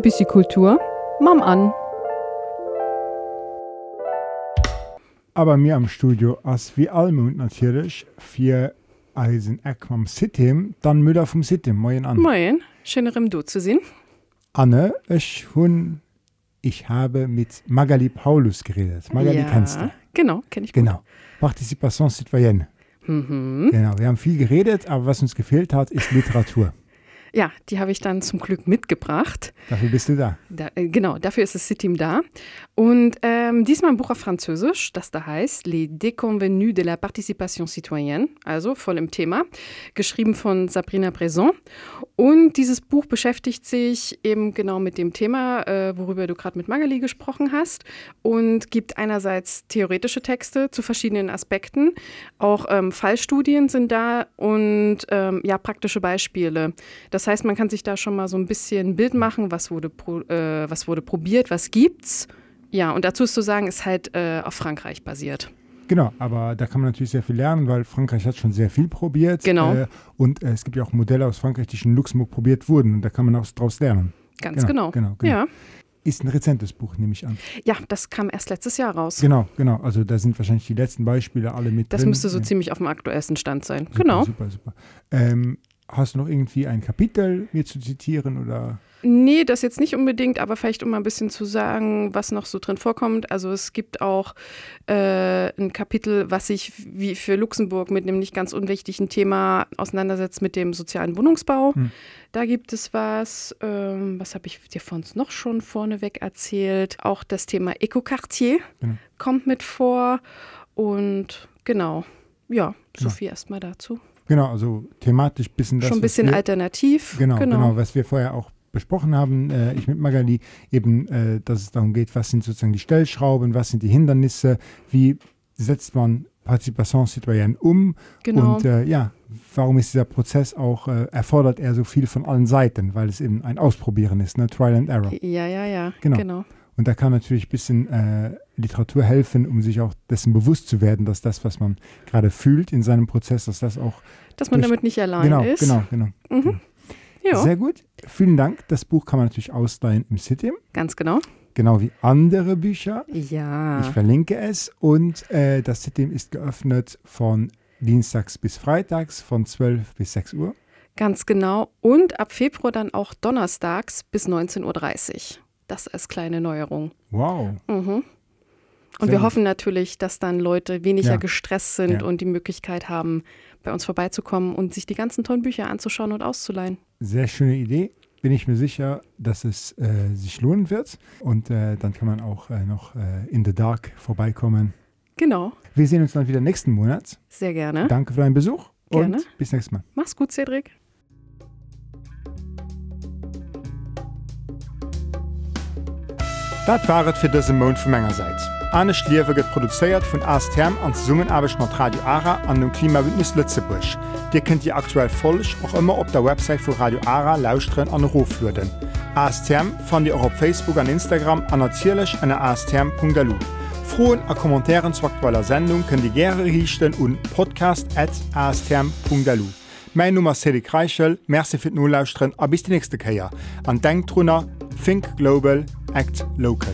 Ein bisschen Kultur, mam an. Aber mir am Studio als wie Almund natürlich vier Eisen Eck vom dann Müller vom Sitim. Moin an. Moin, schönerem Du zu sehen. Anne, ich hun, ich habe mit Magali Paulus geredet. Magali ja, kennst du? Genau, kenne ich. Gut. Genau. Participation citoyenne. Mhm. Genau, wir haben viel geredet, aber was uns gefehlt hat, ist Literatur. Ja, die habe ich dann zum Glück mitgebracht. Dafür bist du da. da äh, genau, dafür ist das Sitim da. Und ähm, diesmal ein Buch auf Französisch, das da heißt Les Déconvenus de la Participation Citoyenne, also voll im Thema, geschrieben von Sabrina Breson. Und dieses Buch beschäftigt sich eben genau mit dem Thema, äh, worüber du gerade mit Magali gesprochen hast und gibt einerseits theoretische Texte zu verschiedenen Aspekten, auch ähm, Fallstudien sind da und ähm, ja, praktische Beispiele. Das heißt, man kann sich da schon mal so ein bisschen ein Bild machen, was wurde, pro, äh, was wurde probiert, was gibt's. Ja, und dazu ist zu sagen, ist halt äh, auf Frankreich basiert. Genau, aber da kann man natürlich sehr viel lernen, weil Frankreich hat schon sehr viel probiert. Genau. Äh, und äh, es gibt ja auch Modelle aus Frankreich, die schon in Luxemburg probiert wurden. Und da kann man auch daraus lernen. Ganz genau. genau, genau. Ja. Ist ein rezentes Buch, nehme ich an. ja, das kam erst letztes Jahr raus. Genau, genau. Also da sind wahrscheinlich die letzten Beispiele alle mit Das drin. müsste so Ja. ziemlich auf dem aktuellsten Stand sein. Super, genau. Super, super. Ähm, hast du noch irgendwie ein Kapitel mir zu zitieren oder? Nee, das jetzt nicht unbedingt, aber vielleicht um mal ein bisschen zu sagen, was noch so drin vorkommt. Also es gibt auch äh, ein Kapitel, was sich wie für Luxemburg mit einem nicht ganz unwichtigen Thema auseinandersetzt mit dem sozialen Wohnungsbau. Hm. Da gibt es was, ähm, was habe ich dir von uns noch schon vorneweg erzählt. Auch das Thema Ecoquartier Genau. kommt mit vor. Und genau, ja, so Genau. viel erstmal dazu. Genau, also thematisch bisschen das. schon ein bisschen wir, alternativ. Genau, genau, was wir vorher auch besprochen haben, äh, ich mit Magali, eben, äh, dass es darum geht, was sind sozusagen die Stellschrauben, was sind die Hindernisse, wie setzt man Partizipation citoyenne um genau. und äh, ja, warum ist dieser Prozess auch, äh, erfordert er so viel von allen Seiten, weil es eben ein Ausprobieren ist, ne? Trial and Error. ja, ja, ja, Genau. genau. Und da kann natürlich ein bisschen äh, Literatur helfen, um sich auch dessen bewusst zu werden, dass das, was man gerade fühlt in seinem Prozess, dass das auch Dass man damit nicht allein genau, ist. genau, genau. Mhm. Ja, Sehr gut. Vielen Dank. Das Buch kann man natürlich ausleihen im City, ganz genau. genau wie andere Bücher. Ja. Ich verlinke es. Und äh, das City ist geöffnet von Dienstags bis Freitags von 12 bis 6 Uhr. Ganz genau. Und ab Februar dann auch donnerstags bis 19.30 Uhr. Das als kleine Neuerung. Wow. Mhm. Und Sehr wir hoffen natürlich, dass dann Leute weniger Ja. gestresst sind Ja. und die Möglichkeit haben, bei uns vorbeizukommen und sich die ganzen tollen Bücher anzuschauen und auszuleihen. Sehr schöne Idee. Bin ich mir sicher, dass es äh, sich lohnen wird. Und äh, dann kann man auch äh, noch äh, in the dark vorbeikommen. Genau. Wir sehen uns dann wieder nächsten Monat. Sehr gerne. Danke für deinen Besuch Gerne. und bis nächstes Mal. Mach's gut, Cedric. Dat waret fir dëse Mound vu Mengegerseits. Anne Schliewe get produzéiert vun Astherm an Summenarbeg mat Radio Ara an dem Klimawindnis Lützebusch. Dir kennt ihr aktuell folech och immer op der Website vu Radio Ara lausren an Rofluden. ASTM fan Dir auch op Facebook an Instagram an erzierlech an astherm.lu. Froen a Kommentaren zu aktueller Sendung können die gre richten un podcast@astherm.lu. Mein Nummer Sedi Kreichel, Merczifir Nolllausren a bis die nächste Käier. An Denktrunner Think Global, Act Local.